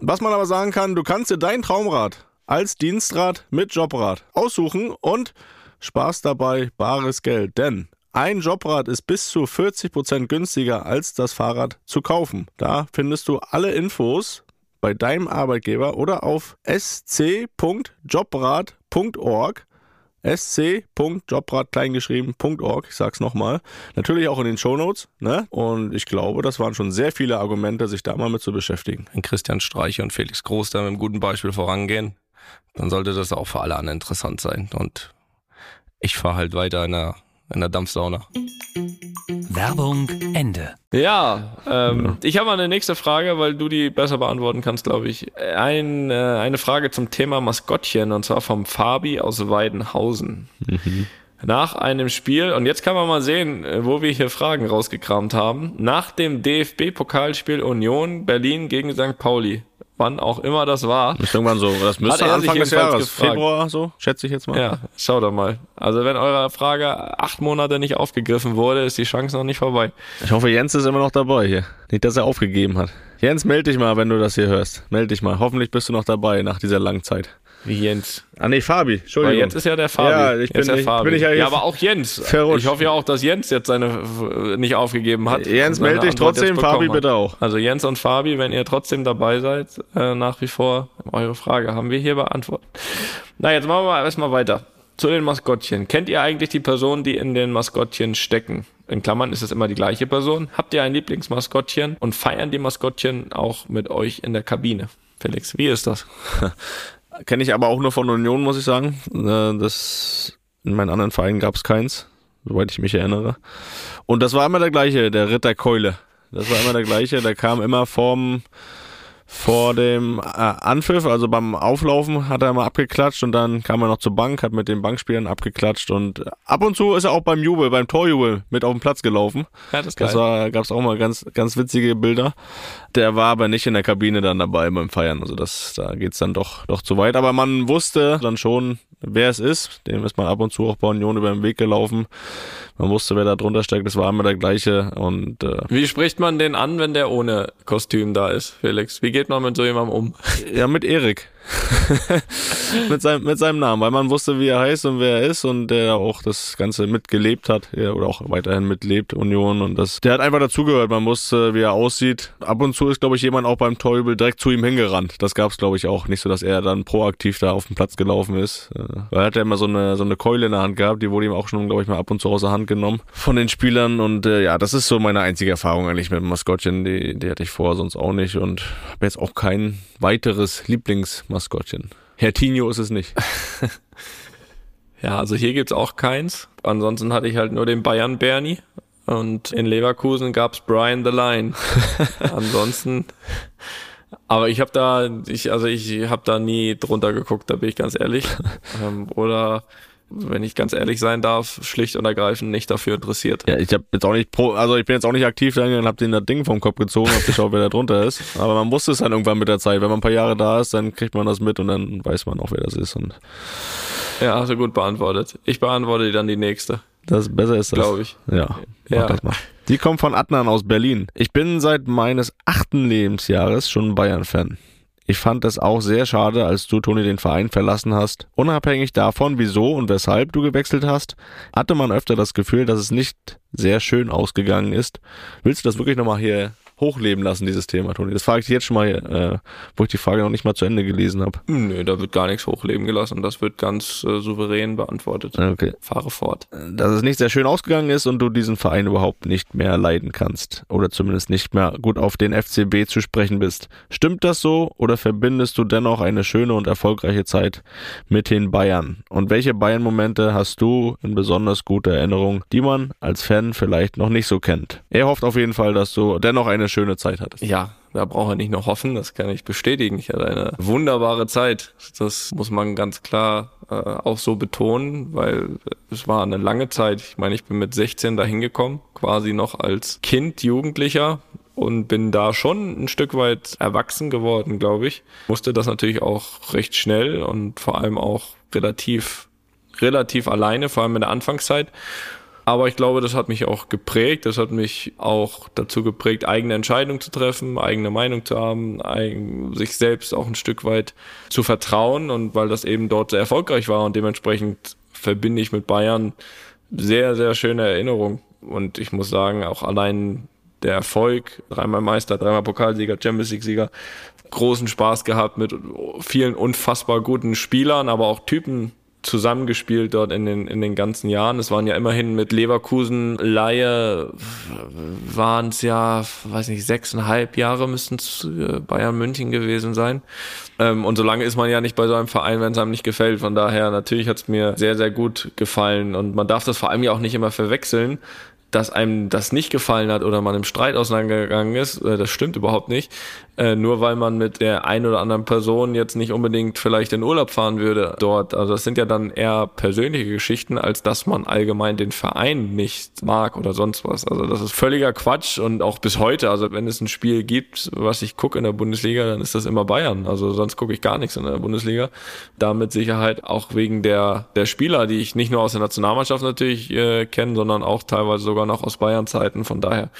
Was man aber sagen kann, du kannst dir dein Traumrad als Dienstrad mit Jobrad aussuchen und sparst dabei bares Geld. Denn ein Jobrad ist bis zu 40% günstiger als das Fahrrad zu kaufen. Da findest du alle Infos bei deinem Arbeitgeber oder auf sc.jobrad.org sc.jobrad-kleingeschrieben.org, ich sag's nochmal. Natürlich auch in den Shownotes, ne? Und ich glaube, das waren schon sehr viele Argumente, sich da mal mit zu beschäftigen. Wenn Christian Streiche und Felix Groß da mit einem guten Beispiel vorangehen, dann sollte das auch für alle anderen interessant sein. Und ich fahre halt weiter in der, in der Dampfsauna. Werbung Ende. Ja, ähm, ja. ich habe mal eine nächste Frage, weil du die besser beantworten kannst, glaube ich. Ein, äh, eine Frage zum Thema Maskottchen und zwar vom Fabi aus Weidenhausen. Mhm. Nach einem Spiel, und jetzt kann man mal sehen, äh, wo wir hier Fragen rausgekramt haben. Nach dem DFB-Pokalspiel Union Berlin gegen St. Pauli wann auch immer das war. Ist irgendwann so, das müsste Anfang des Jahres, gefragt. Februar so, schätze ich jetzt mal. Ja, schau doch mal. Also wenn eure Frage acht Monate nicht aufgegriffen wurde, ist die Chance noch nicht vorbei. Ich hoffe, Jens ist immer noch dabei hier. Nicht, dass er aufgegeben hat. Jens, melde dich mal, wenn du das hier hörst. Melde dich mal. Hoffentlich bist du noch dabei nach dieser langen Zeit. Wie Jens. Ah nee, Fabi, Entschuldigung. Weil jetzt ist ja der Fabi. Ja, ich bin, der ich, Fabi. bin ich ja, ja, aber auch Jens. Verrutscht. Ich hoffe ja auch, dass Jens jetzt seine nicht aufgegeben hat. Jens, melde dich trotzdem, Fabi hat. bitte auch. Also Jens und Fabi, wenn ihr trotzdem dabei seid, äh, nach wie vor, eure Frage haben wir hier beantwortet. Na, jetzt machen wir erstmal weiter. Zu den Maskottchen. Kennt ihr eigentlich die Personen, die in den Maskottchen stecken? In Klammern ist es immer die gleiche Person. Habt ihr ein Lieblingsmaskottchen und feiern die Maskottchen auch mit euch in der Kabine? Felix, wie ist das? [LAUGHS] Kenne ich aber auch nur von Union, muss ich sagen. Äh, das, in meinen anderen Vereinen gab es keins, soweit ich mich erinnere. Und das war immer der gleiche, der Ritter Keule. Das war immer der gleiche, der kam immer vom vor dem äh, Anpfiff, also beim Auflaufen, hat er mal abgeklatscht und dann kam er noch zur Bank, hat mit den Bankspielern abgeklatscht und ab und zu ist er auch beim Jubel, beim Torjubel mit auf den Platz gelaufen. Ja, das, das war, gab es auch mal ganz, ganz witzige Bilder. Der war aber nicht in der Kabine dann dabei beim Feiern, also das, da geht's dann doch, doch zu weit. Aber man wusste dann schon, wer es ist. Dem ist man ab und zu auch bei Union über den Weg gelaufen. Man wusste, wer da drunter steckt. Das war immer der gleiche. Und äh, wie spricht man den an, wenn der ohne Kostüm da ist, Felix? Wie geht man mit so jemandem um? Ja, mit Erik. [LAUGHS] mit, seinem, mit seinem Namen, weil man wusste, wie er heißt und wer er ist und der auch das Ganze mitgelebt hat ja, oder auch weiterhin mitlebt, Union. Und das, der hat einfach dazugehört. Man wusste, wie er aussieht. Ab und zu ist, glaube ich, jemand auch beim Torjubel direkt zu ihm hingerannt. Das gab es, glaube ich, auch. Nicht so, dass er dann proaktiv da auf den Platz gelaufen ist. Äh, weil er hat ja immer so eine, so eine Keule in der Hand gehabt, die wurde ihm auch schon, glaube ich, mal ab und zu aus der Hand genommen von den Spielern. Und äh, ja, das ist so meine einzige Erfahrung eigentlich mit dem Maskottchen. Die, die hatte ich vorher sonst auch nicht und habe jetzt auch kein weiteres Lieblingsmaskottchen. Herr Tinho ist es nicht. [LAUGHS] ja, also hier gibt's auch keins. Ansonsten hatte ich halt nur den Bayern Bernie. Und in Leverkusen gab's Brian the Line. [LAUGHS] Ansonsten, aber ich habe da, ich also ich habe da nie drunter geguckt, da bin ich ganz ehrlich. [LAUGHS] Ähm, oder wenn ich ganz ehrlich sein darf, schlicht und ergreifend nicht dafür interessiert. Ja, ich habe jetzt auch nicht pro, also ich bin jetzt auch nicht aktiv und habe den das Ding vom Kopf gezogen, hab geschaut, wer da drunter ist. Aber man wusste es dann irgendwann mit der Zeit. Wenn man ein paar Jahre da ist, dann kriegt man das mit und dann weiß man auch, wer das ist. Und ja, hast du gut beantwortet. Ich beantworte dann die nächste. Das besser ist das. Glaube ich. Ja, mach ja. das mal. Die kommt von Adnan aus Berlin. Ich bin seit meines achten Lebensjahres schon Bayern-Fan. Ich fand es auch sehr schade, als du, Toni, den Verein verlassen hast. Unabhängig davon, wieso und weshalb du gewechselt hast, hatte man öfter das Gefühl, dass es nicht sehr schön ausgegangen ist. Willst du das wirklich nochmal hier hochleben lassen, dieses Thema, Toni? Das frage ich dich jetzt schon mal, äh, wo ich die Frage noch nicht mal zu Ende gelesen habe. Nö, da wird gar nichts hochleben gelassen. Das wird ganz äh, souverän beantwortet. Okay. Fahre fort. Dass es nicht sehr schön ausgegangen ist und du diesen Verein überhaupt nicht mehr leiden kannst. Oder zumindest nicht mehr gut auf den FCB zu sprechen bist. Stimmt das so oder verbindest du dennoch eine schöne und erfolgreiche Zeit mit den Bayern? Und welche Bayern-Momente hast du in besonders guter Erinnerung, die man als Fan vielleicht noch nicht so kennt? Er hofft auf jeden Fall, dass du dennoch eine schöne Zeit hattest. Ja, da braucht er nicht noch hoffen, das kann ich bestätigen. Ich hatte eine wunderbare Zeit. Das muss man ganz klar äh, auch so betonen, weil es war eine lange Zeit. Ich meine, ich bin mit 16 da hingekommen, quasi noch als Kind, Jugendlicher und bin da schon ein Stück weit erwachsen geworden, glaube ich. Musste das natürlich auch recht schnell und vor allem auch relativ relativ alleine, vor allem in der Anfangszeit. Aber ich glaube, das hat mich auch geprägt. Das hat mich auch dazu geprägt, eigene Entscheidungen zu treffen, eigene Meinung zu haben, sich selbst auch ein Stück weit zu vertrauen. Und weil das eben dort sehr erfolgreich war und dementsprechend verbinde ich mit Bayern sehr, sehr schöne Erinnerungen. Und ich muss sagen, auch allein der Erfolg, dreimal Meister, dreimal Pokalsieger, Champions League-Sieger, großen Spaß gehabt mit vielen unfassbar guten Spielern, aber auch Typen, zusammengespielt dort in den, in den ganzen Jahren. Es waren ja immerhin mit Leverkusen Laie, waren es ja, weiß nicht, sechseinhalb Jahre müssten es äh, Bayern München gewesen sein. Ähm, und so lange ist man ja nicht bei so einem Verein, wenn es einem nicht gefällt. Von daher, natürlich hat es mir sehr, sehr gut gefallen. Und man darf das vor allem ja auch nicht immer verwechseln dass einem das nicht gefallen hat oder man im Streit auseinandergegangen ist, äh, das stimmt überhaupt nicht. Äh, nur weil man mit der ein oder anderen Person jetzt nicht unbedingt vielleicht in Urlaub fahren würde dort. Also das sind ja dann eher persönliche Geschichten, als dass man allgemein den Verein nicht mag oder sonst was. Also das ist völliger Quatsch und auch bis heute. Also wenn es ein Spiel gibt, was ich gucke in der Bundesliga, dann ist das immer Bayern. Also sonst gucke ich gar nichts in der Bundesliga. Da mit Sicherheit auch wegen der, der Spieler, die ich nicht nur aus der Nationalmannschaft natürlich äh, kenne, sondern auch teilweise sogar noch aus Bayern-Zeiten. Von daher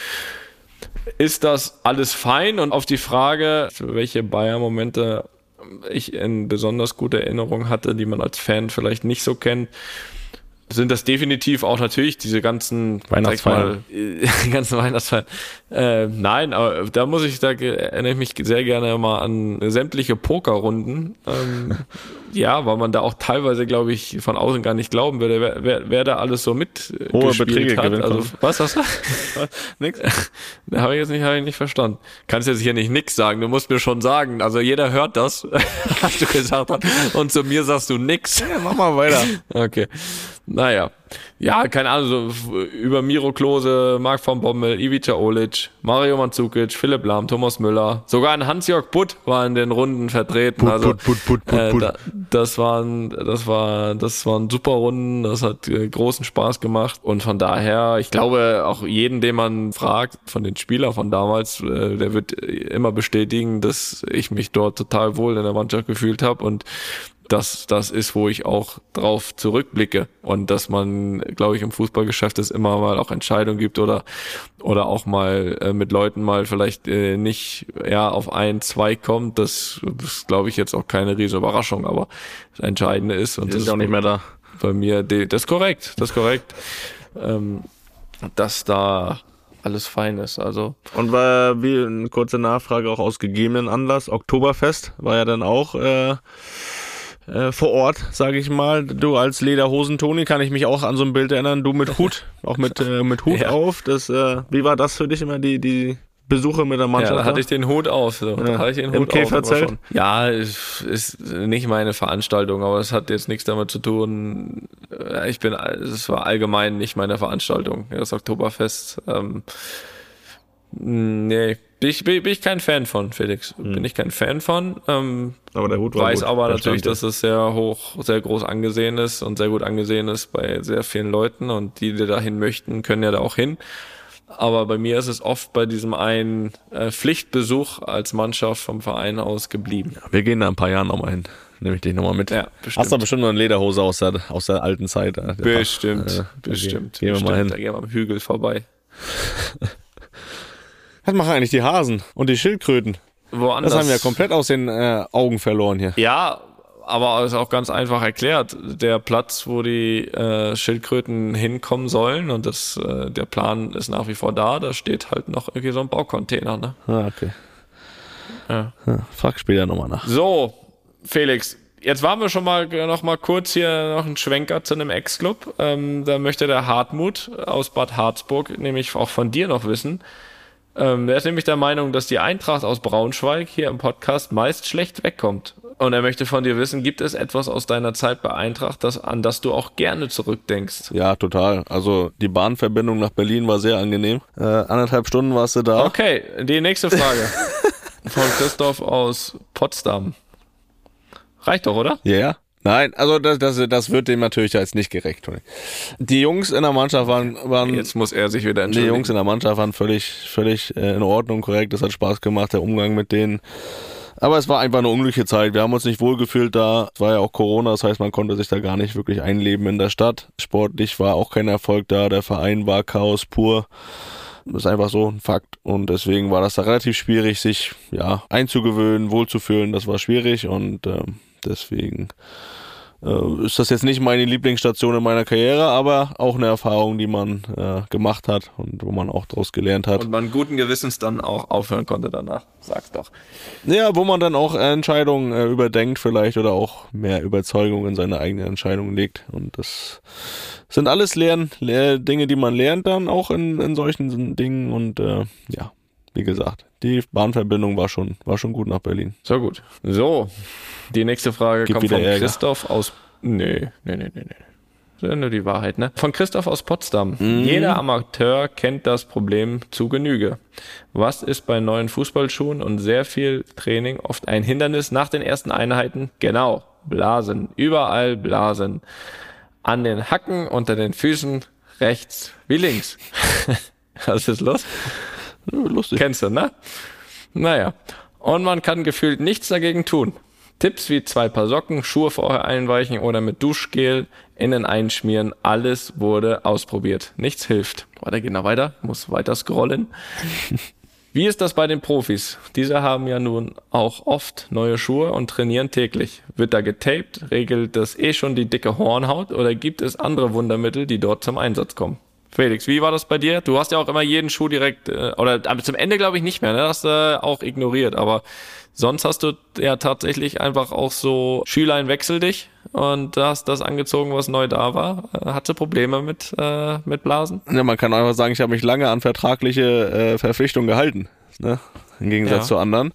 ist das alles fein. Und auf die Frage, welche Bayern-Momente ich in besonders guter Erinnerung hatte, die man als Fan vielleicht nicht so kennt, sind das definitiv auch natürlich diese ganzen Weihnachtsfeiern. Mal, [LAUGHS] ganzen Weihnachtsfeiern. Äh, nein, aber da muss ich, da erinnere ich mich sehr gerne mal an sämtliche Pokerrunden. Ähm, [LAUGHS] ja, weil man da auch teilweise, glaube ich, von außen gar nicht glauben würde, wer, wer, wer da alles so mit Hohe Beträge hat. Also, was hast du? [LAUGHS] nix? Da habe ich jetzt nicht, hab ich nicht verstanden. Kannst jetzt hier nicht nix sagen, du musst mir schon sagen. Also jeder hört das, was du gesagt hast. Und zu mir sagst du nix. Ja, mach mal weiter. Okay. Naja. Ja, keine Ahnung, so über Miro Klose, Marc von Bommel, Ivica Olic, Mario Mandzukic, Philipp Lahm, Thomas Müller, sogar ein Hans-Jörg Butt war in den Runden vertreten. Put, also, put, put, put, put, äh, da, das waren, das war, das waren super Runden, das hat äh, großen Spaß gemacht. Und von daher, ich glaube, auch jeden, den man fragt, von den Spielern von damals, äh, der wird immer bestätigen, dass ich mich dort total wohl in der Mannschaft gefühlt habe. Und das, das ist, wo ich auch drauf zurückblicke und dass man, glaube ich, im Fußballgeschäft es immer mal auch Entscheidungen gibt oder oder auch mal äh, mit Leuten mal vielleicht äh, nicht ja auf ein, zwei kommt, das, das glaube ich jetzt auch keine riesige Überraschung, aber das Entscheidende ist und das sind auch nicht mehr da. bei mir, das ist korrekt, das ist korrekt, ähm, dass da alles fein ist. Also Und war wie eine kurze Nachfrage auch aus gegebenen Anlass. Oktoberfest war ja dann auch äh, äh, vor Ort, sage ich mal. Du als Lederhosen-Toni kann ich mich auch an so ein Bild erinnern. Du mit Hut, auch mit, äh, mit Hut [LAUGHS] Ja. auf. Das, äh, wie war das für dich immer, die, die Besuche mit der ja, Mannschaft? da hatte ich den Hut auf. So. Da Ja. hatte ich den Im Hut auf. aber Käferzelt? Ja, ist, ist nicht meine Veranstaltung, aber es hat jetzt nichts damit zu tun. Äh, Ich bin, es war allgemein nicht meine Veranstaltung. Das Oktoberfest. Ähm, nee, bin ich, bin ich kein Fan von, Felix. Bin ich kein Fan von. Ähm, aber der Hut war weiß gut. aber Da natürlich, dass es sehr hoch, sehr groß angesehen ist und sehr gut angesehen ist bei sehr vielen Leuten und die, die dahin möchten, können ja da auch hin. Aber bei mir ist es oft bei diesem einen äh, Pflichtbesuch als Mannschaft vom Verein aus geblieben. Wir gehen da in ein paar Jahren nochmal hin. Nehme ich dich nochmal mit. Ja, bestimmt. Hast du bestimmt noch eine Lederhose aus der, aus der alten Zeit. äh, der- Bestimmt, Äh, da bestimmt. Gehen, gehen wir bestimmt. mal hin. Da gehen wir am Hügel vorbei. [LAUGHS] Was machen eigentlich die Hasen und die Schildkröten? Woanders. Das haben wir ja komplett aus den äh, Augen verloren hier. Ja, aber ist auch ganz einfach erklärt. Der Platz, wo die äh, Schildkröten hinkommen sollen und das, äh, der Plan ist nach wie vor da, da steht halt noch irgendwie so ein Baucontainer. Ne? Ah, okay. Ja. Ja, frag später nochmal nach. So, Felix, jetzt waren wir schon mal noch mal kurz hier noch ein Schwenker zu einem Ex-Club. Ähm, da möchte der Hartmut aus Bad Harzburg nämlich auch von dir noch wissen. Ähm, der ist nämlich der Meinung, dass die Eintracht aus Braunschweig hier im Podcast meist schlecht wegkommt. Und er möchte von dir wissen, gibt es etwas aus deiner Zeit bei Eintracht, das, an das du auch gerne zurückdenkst? Ja, total. Also die Bahnverbindung nach Berlin war sehr angenehm. Äh, anderthalb Stunden warst du da. Okay, die nächste Frage. [LAUGHS] von Christoph aus Potsdam. Reicht doch, oder? Ja, ja. Nein, also das, das, das wird dem natürlich jetzt nicht gerecht. Toni. Die Jungs in der Mannschaft waren, waren Jetzt muss er sich wieder die entschuldigen. Jungs in der Mannschaft waren völlig, völlig äh, in Ordnung, korrekt. Das hat Spaß gemacht, der Umgang mit denen. Aber es war einfach eine unglückliche Zeit. Wir haben uns nicht wohlgefühlt da. Es war ja auch Corona, das heißt, man konnte sich da gar nicht wirklich einleben in der Stadt. Sportlich war auch kein Erfolg da. Der Verein war Chaos pur. Das ist einfach so ein Fakt. Und deswegen war das da relativ schwierig, sich ja einzugewöhnen, wohlzufühlen. Das war schwierig und ähm, deswegen äh, ist das jetzt nicht meine Lieblingsstation in meiner Karriere, aber auch eine Erfahrung, die man äh, gemacht hat und wo man auch daraus gelernt hat. Und man guten Gewissens dann auch aufhören konnte danach. Sag's doch. Ja, wo man dann auch Entscheidungen äh, überdenkt vielleicht oder auch mehr Überzeugung in seine eigene Entscheidung legt. Und das sind alles Lehr Dinge, die man lernt dann auch in, in solchen Dingen. Und äh, ja, wie gesagt, die Bahnverbindung war schon, war schon gut nach Berlin. So gut. So, die nächste Frage Gibt kommt von Ärger. Christoph aus. Nee, nee, nee, nee, nee. Das ist nur die Wahrheit, ne? Von Christoph aus Potsdam. Mhm. Jeder Amateur kennt das Problem zu Genüge. Was ist bei neuen Fußballschuhen und sehr viel Training oft ein Hindernis nach den ersten Einheiten? Genau, Blasen. Überall Blasen. An den Hacken, unter den Füßen, rechts wie links. [LAUGHS] Was ist los? Lustig. Kennst du, ne? Naja. Und man kann gefühlt nichts dagegen tun. Tipps wie zwei Paar Socken, Schuhe vorher einweichen oder mit Duschgel innen einschmieren, alles wurde ausprobiert. Nichts hilft. Weiter geht noch weiter, muss weiter scrollen. [LAUGHS] Wie ist das bei den Profis? Diese haben ja nun auch oft neue Schuhe und trainieren täglich. Wird da getaped? Regelt das eh schon die dicke Hornhaut oder gibt es andere Wundermittel, die dort zum Einsatz kommen? Felix, wie war das bei dir? Du hast ja auch immer jeden Schuh direkt, äh, oder aber zum Ende glaube ich nicht mehr, ne? Hast du äh, auch ignoriert, aber sonst hast du ja tatsächlich einfach auch so Schülein wechsel dich und hast das angezogen, was neu da war. Äh, Hatte Probleme mit, äh, mit Blasen? Ja, man kann einfach sagen, ich habe mich lange an vertragliche äh, Verpflichtungen gehalten. Ne? Im Gegensatz Ja. zu anderen.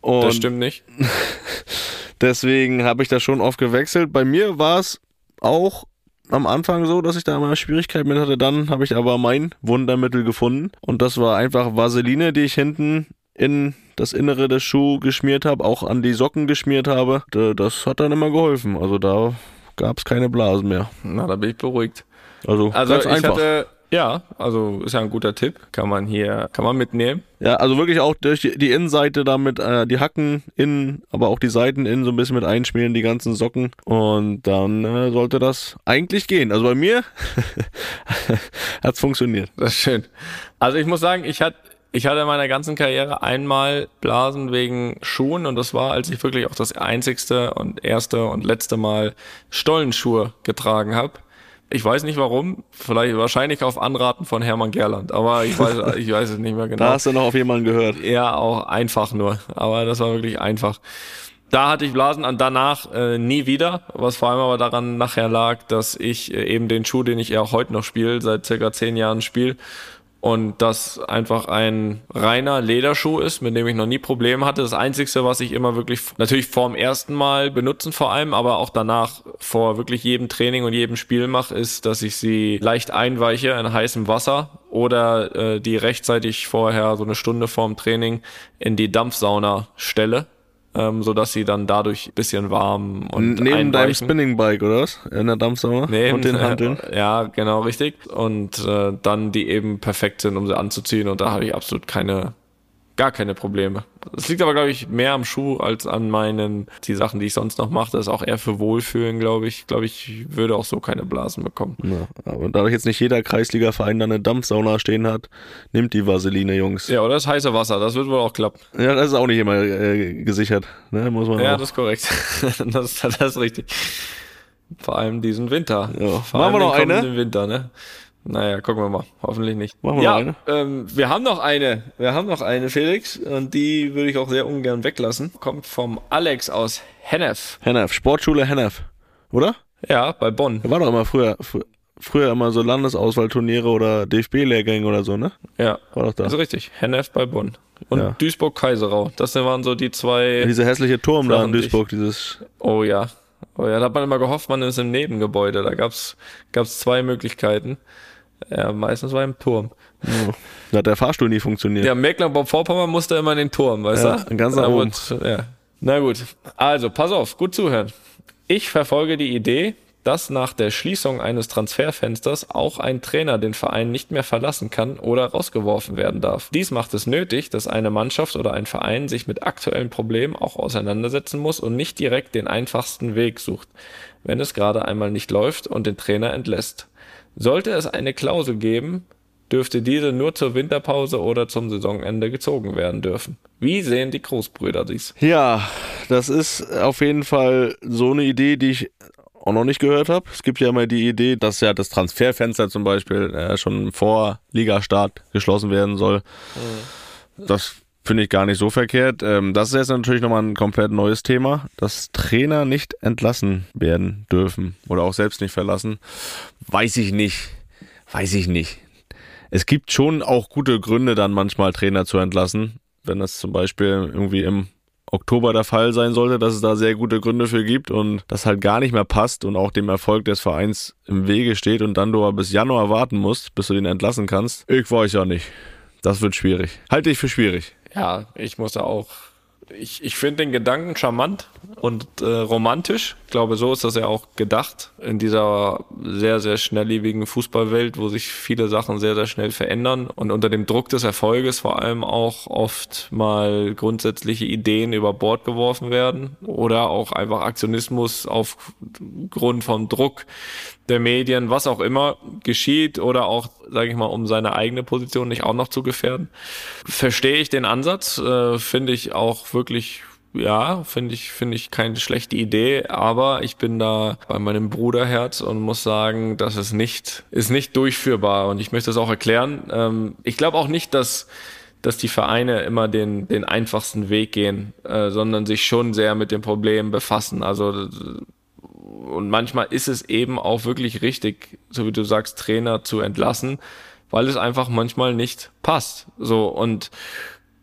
Und Das stimmt nicht. [LAUGHS] Deswegen habe ich das schon oft gewechselt. Bei mir war es auch am Anfang so, dass ich da immer Schwierigkeiten mit hatte. Dann habe ich aber mein Wundermittel gefunden. Und das war einfach Vaseline, die ich hinten in das Innere des Schuhs geschmiert habe, auch an die Socken geschmiert habe. Das hat dann immer geholfen. Also da gab es keine Blasen mehr. Na, da bin ich beruhigt. Also, Also ganz ich einfach. hatte, Ja, also ist ja ein guter Tipp. Kann man hier, kann man mitnehmen. Ja, also wirklich auch durch die, die Innenseite damit, äh, die Hacken innen, aber auch die Seiten innen so ein bisschen mit einschmieren, die ganzen Socken. Und dann äh, sollte das eigentlich gehen. Also bei mir [LAUGHS] hat's funktioniert. Das ist schön. Also ich muss sagen, ich hatte ich hatte in meiner ganzen Karriere einmal Blasen wegen Schuhen und das war, als ich wirklich auch das einzigste und erste und letzte Mal Stollenschuhe getragen habe. Ich weiß nicht warum, vielleicht wahrscheinlich auf Anraten von Hermann Gerland, aber ich weiß, [LAUGHS] ich weiß es nicht mehr genau. Da hast du noch auf jemanden gehört. Ja, auch einfach nur, aber das war wirklich einfach. Da hatte ich Blasen und danach äh, nie wieder, was vor allem aber daran nachher lag, dass ich äh, eben den Schuh, den ich ja auch heute noch spiele, seit circa zehn Jahren spiele, und das einfach ein reiner Lederschuh ist, mit dem ich noch nie Probleme hatte. Das Einzige, was ich immer wirklich, natürlich vorm ersten Mal benutzen vor allem, aber auch danach vor wirklich jedem Training und jedem Spiel mache, ist, dass ich sie leicht einweiche in heißem Wasser oder äh, die rechtzeitig vorher so eine Stunde vorm Training in die Dampfsauna stelle ähm, so dass sie dann dadurch bisschen warm und Neben einweichen. deinem Spinningbike, oder was? In der Dampfsauna? Neben, und den [LAUGHS] Hanteln? Äh, ja, genau, richtig. Und äh, dann die eben perfekt sind, um sie anzuziehen. Und da habe ich absolut keine gar keine Probleme. Es liegt aber, glaube ich, mehr am Schuh als an meinen, die Sachen, die ich sonst noch mache. Das ist auch eher für Wohlfühlen, glaube ich. Ich glaube, ich würde auch so keine Blasen bekommen. Ja, aber dadurch jetzt nicht jeder Kreisliga-Verein da eine Dampfsauna stehen hat, nimmt die Vaseline, Jungs. Ja, oder das heiße Wasser, das wird wohl auch klappen. Ja, das ist auch nicht immer äh, gesichert, ne? Muss man Ja, auch. das ist korrekt. [LAUGHS] das, das ist richtig. Vor allem diesen Winter. Ja. Vor Machen wir noch den eine? Winter, ne? Naja, gucken wir mal. Hoffentlich nicht. Machen wir ja, noch eine? Ähm, wir haben noch eine. Wir haben noch eine, Felix. Und die würde ich auch sehr ungern weglassen. Kommt vom Alex aus Hennef. Hennef, Sportschule Hennef, oder? Ja, bei Bonn. Da war doch immer früher, fr früher immer so Landesauswahlturniere oder DFB-Lehrgänge oder so, ne? Ja, War doch da. also richtig. Hennef bei Bonn. Und Ja. Duisburg-Kaiserau. Das waren so die zwei. Dieser hässliche Turm da in Duisburg, dieses, Oh ja. Oh ja, da hat man immer gehofft, man ist im Nebengebäude. Da gab's gab's zwei Möglichkeiten. Ja, meistens war im Turm. da hat der Fahrstuhl nie funktioniert. Ja, Mecklenburg-Vorpommern musste immer in den Turm, weißt Ja, du? ganz nach oben. ja. Na gut. Also, pass auf, gut zuhören. Ich verfolge die Idee, dass nach der Schließung eines Transferfensters auch ein Trainer den Verein nicht mehr verlassen kann oder rausgeworfen werden darf. Dies macht es nötig, dass eine Mannschaft oder ein Verein sich mit aktuellen Problemen auch auseinandersetzen muss und nicht direkt den einfachsten Weg sucht, wenn es gerade einmal nicht läuft und den Trainer entlässt. Sollte es eine Klausel geben, dürfte diese nur zur Winterpause oder zum Saisonende gezogen werden dürfen. Wie sehen die Großbrüder dies? Ja, das ist auf jeden Fall so eine Idee, die ich auch noch nicht gehört habe. Es gibt ja immer die Idee, dass ja das Transferfenster zum Beispiel äh, schon vor Ligastart geschlossen werden soll. Das finde ich gar nicht so verkehrt. Ähm, das ist jetzt natürlich nochmal ein komplett neues Thema, dass Trainer nicht entlassen werden dürfen oder auch selbst nicht verlassen. Weiß ich nicht. Weiß ich nicht. Es gibt schon auch gute Gründe, dann manchmal Trainer zu entlassen. Wenn das zum Beispiel irgendwie im Oktober der Fall sein sollte, dass es da sehr gute Gründe für gibt und das halt gar nicht mehr passt und auch dem Erfolg des Vereins im Wege steht und dann du aber bis Januar warten musst, bis du den entlassen kannst. Ich weiß ja nicht. Das wird schwierig. Halte ich für schwierig. Ja, ich muss auch. Ich, ich finde den Gedanken charmant und äh, romantisch. Ich glaube, so ist das ja auch gedacht in dieser sehr, sehr schnelllebigen Fußballwelt, wo sich viele Sachen sehr, sehr schnell verändern und unter dem Druck des Erfolges vor allem auch oft mal grundsätzliche Ideen über Bord geworfen werden oder auch einfach Aktionismus aufgrund vom Druck der Medien, was auch immer geschieht oder auch, sage ich mal, um seine eigene Position nicht auch noch zu gefährden. Verstehe ich den Ansatz, äh, finde ich auch wirklich ja, finde ich, finde ich keine schlechte Idee, aber ich bin da bei meinem Bruderherz und muss sagen, das ist nicht, ist nicht durchführbar und ich möchte es auch erklären. Ähm, ich glaube auch nicht, dass, dass die Vereine immer den, den einfachsten Weg gehen, äh, sondern sich schon sehr mit dem Problem befassen. Also, und manchmal ist es eben auch wirklich richtig, so wie du sagst, Trainer zu entlassen, weil es einfach manchmal nicht passt. So, und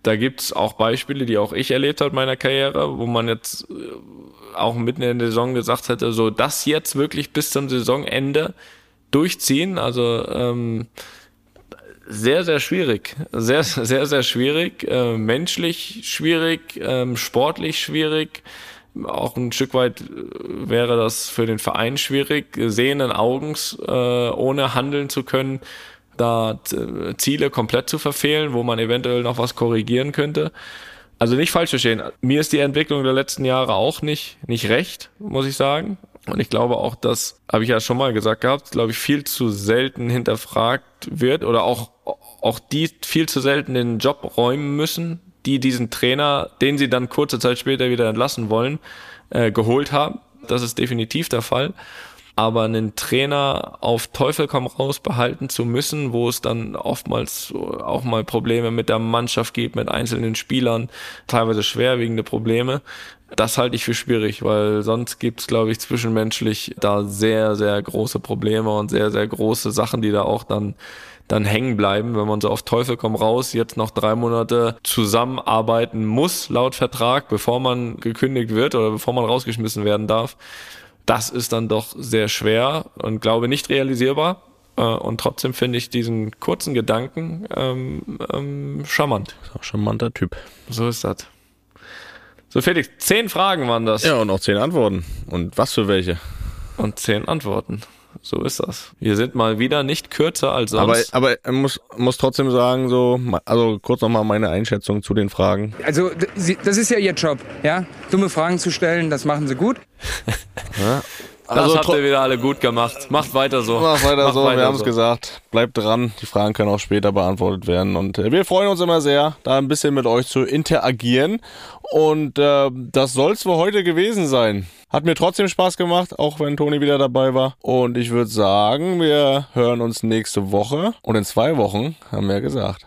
da gibt's auch Beispiele, die auch ich erlebt habe in meiner Karriere, wo man jetzt äh, auch mitten in der Saison gesagt hätte, so das jetzt wirklich bis zum Saisonende durchziehen. Also ähm, sehr, sehr schwierig. Sehr, [LAUGHS] sehr, sehr schwierig. Äh, menschlich schwierig, ähm, sportlich schwierig. Auch ein Stück weit äh, wäre das für den Verein schwierig, sehenden Augens, äh, ohne handeln zu können da äh, Ziele komplett zu verfehlen, wo man eventuell noch was korrigieren könnte. Also nicht falsch verstehen. Mir ist die Entwicklung der letzten Jahre auch nicht, nicht recht, muss ich sagen. Und ich glaube auch, dass, habe ich ja schon mal gesagt gehabt, glaube ich, viel zu selten hinterfragt wird oder auch, auch die viel zu selten den Job räumen müssen, die diesen Trainer, den sie dann kurze Zeit später wieder entlassen wollen, äh, geholt haben. Das ist definitiv der Fall. Aber einen Trainer auf Teufel komm raus behalten zu müssen, wo es dann oftmals auch mal Probleme mit der Mannschaft gibt, mit einzelnen Spielern, teilweise schwerwiegende Probleme, das halte ich für schwierig, weil sonst gibt es, glaube ich, zwischenmenschlich da sehr, sehr große Probleme und sehr, sehr große Sachen, die da auch dann dann hängen bleiben, wenn man so auf Teufel komm raus jetzt noch drei Monate zusammenarbeiten muss laut Vertrag, bevor man gekündigt wird oder bevor man rausgeschmissen werden darf. Das ist dann doch sehr schwer und glaube nicht realisierbar. Äh, und trotzdem finde ich diesen kurzen Gedanken ähm, ähm, charmant. Ist auch charmanter Typ. So ist das. So, Felix, zehn Fragen waren das. Ja, und auch zehn Antworten. Und was für welche? Und zehn Antworten. So ist das. Wir sind mal wieder nicht kürzer als sonst. Aber, aber ich muss, muss trotzdem sagen, so, also kurz nochmal meine Einschätzung zu den Fragen. Also, das ist ja Ihr Job, ja? Dumme Fragen zu stellen, das machen Sie gut. [LAUGHS] ja. Das also, habt ihr wieder alle gut gemacht. Macht weiter so. Macht weiter Macht so, weiter wir haben es so. gesagt. Bleibt dran, die Fragen können auch später beantwortet werden. Und äh, wir freuen uns immer sehr, da ein bisschen mit euch zu interagieren. Und äh, das soll's für heute gewesen sein. Hat mir trotzdem Spaß gemacht, auch wenn Toni wieder dabei war. Und ich würde sagen, wir hören uns nächste Woche. Und in zwei Wochen, haben wir ja gesagt.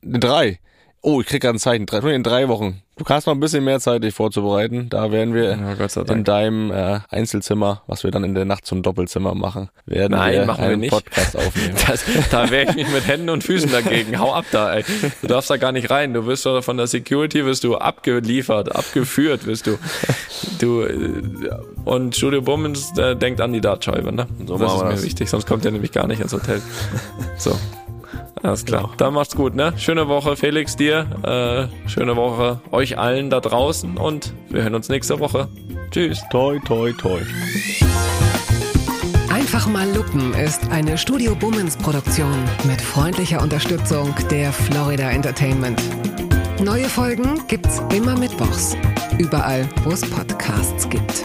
In drei. Oh, ich krieg gerade ein Zeichen. In drei Wochen. Du hast noch ein bisschen mehr Zeit, dich vorzubereiten. Da werden wir ja, in deinem äh, Einzelzimmer, was wir dann in der Nacht zum Doppelzimmer machen, werden Nein, wir machen einen wir nicht. Podcast aufnehmen. [LAUGHS] Das, da wehre ich mich mit Händen und Füßen dagegen. Hau ab da, ey. Du darfst da gar nicht rein. Du wirst von der Security wirst du abgeliefert, abgeführt wirst du. Du äh, und Studio Bummens äh, denkt an die Dartscheibe, ne? So das ist mir das. wichtig, sonst kommt er nämlich gar nicht ins Hotel. So. Alles klar. Dann macht's gut, ne? Schöne Woche, Felix, dir. Äh, schöne Woche euch allen da draußen und wir hören uns nächste Woche. Tschüss. Toi, toi, toi. Einfach mal lupen ist eine Studio Bummens Produktion mit freundlicher Unterstützung der Florida Entertainment. Neue Folgen gibt's immer mittwochs. Überall, wo es Podcasts gibt.